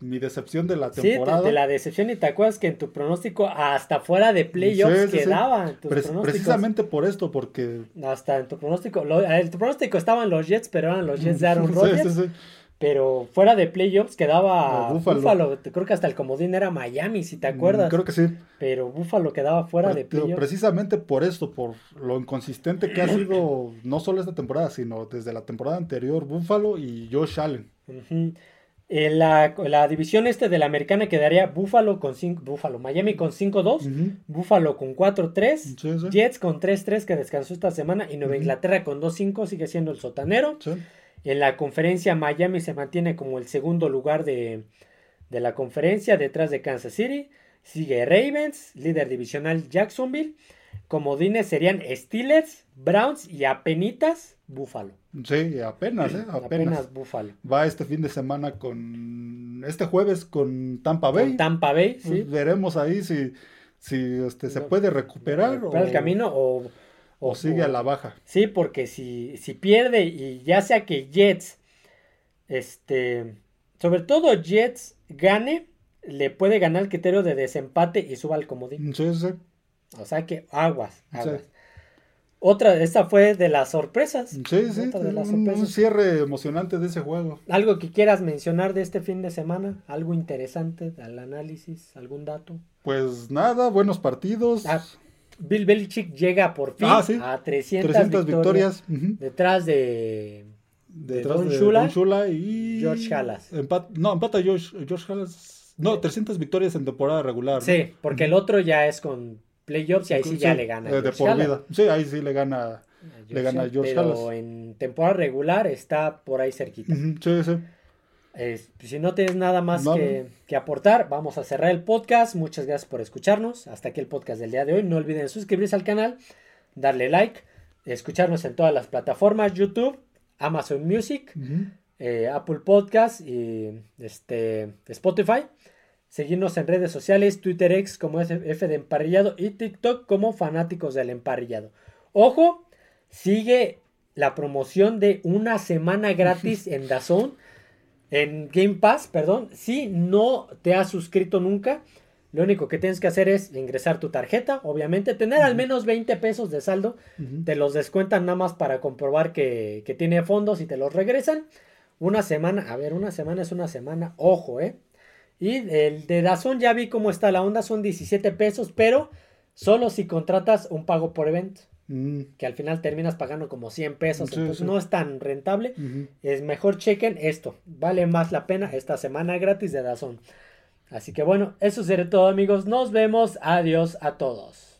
mi decepción de la temporada. Sí, de, la decepción y te acuerdas que en tu pronóstico hasta fuera de playoffs quedaban Precisamente por esto, porque... Hasta en tu pronóstico, en tu pronóstico estaban los Jets, pero eran los Jets de Aaron [laughs] Rodgers. Pero fuera de playoffs quedaba Buffalo. Creo que hasta el comodín era Miami, si te mm, acuerdas. Creo que sí. Pero Buffalo quedaba fuera de playoffs. Precisamente por esto, por lo inconsistente que ha sido no solo esta temporada, sino desde la temporada anterior, Buffalo y Josh Allen. En la, división este de la americana quedaría Buffalo con 5, Buffalo, Miami con 5-2, Buffalo con 4-3, Jets con 3-3 que descansó esta semana y Nueva Inglaterra con 2-5 sigue siendo el sotanero. En la conferencia Miami se mantiene como el segundo lugar de, de la conferencia detrás de Kansas City. Sigue Ravens, líder divisional Jacksonville. Comodines serían Steelers, Browns y apenitas Buffalo. Sí, apenas, ¿eh? Apenas. Buffalo. Va este fin de semana con. Este jueves con Tampa Bay. Con Tampa Bay, sí. Veremos ahí si, si este, se puede recuperar. o, el camino o, o, sigue a la baja. Sí, porque si, si pierde y ya sea que Jets, este. Sobre todo Jets gane, le puede ganar el criterio de desempate y suba al comodín. Sí, sí. O sea que aguas, aguas. Otra, esta fue de las sorpresas. Sí, sí, un, cierre emocionante de ese juego. ¿Algo que quieras mencionar de este fin de semana? ¿Algo interesante al análisis? ¿Algún dato? Pues nada, buenos partidos. Ah, Bill Belichick llega por fin ah, a 300, victorias. Detrás de, de Don Shula, y George Halas. no, empata George, George Halas. No, 300 victorias en temporada regular. Sí, porque el otro ya es con playoffs y ahí sí, ya le gana. De por vida. Sí, ahí sí le gana, le gana George Pero en temporada regular está por ahí cerquita. sí, sí. Pues, si no tienes nada más que, que, aportar, vamos a cerrar el podcast. Muchas gracias por escucharnos. Hasta aquí el podcast del día de hoy. No olviden suscribirse al canal, darle like, escucharnos en todas las plataformas, YouTube, Amazon Music, eh, Apple Podcast y este, Spotify. Seguirnos en redes sociales, Twitter X como F de Emparrillado y TikTok como Fanáticos del Emparrillado. Ojo, sigue la promoción de una semana gratis [laughs] en Dazón, en Game Pass, perdón. Si no te has suscrito nunca, lo único que tienes que hacer es ingresar tu tarjeta, obviamente, tener al menos 20 pesos de saldo. Te los descuentan nada más para comprobar que, tiene fondos y te los regresan. Una semana, a ver, una semana es una semana, ojo, ¿eh? Y el de Dazón ya vi cómo está la onda, son 17 pesos, pero solo si contratas un pago por evento. Mm. Que al final terminas pagando como 100 pesos, entonces no es tan rentable. Es mejor chequen esto, vale más la pena esta semana gratis de Dazón. Así que bueno, eso será todo amigos. Nos vemos. Adiós a todos.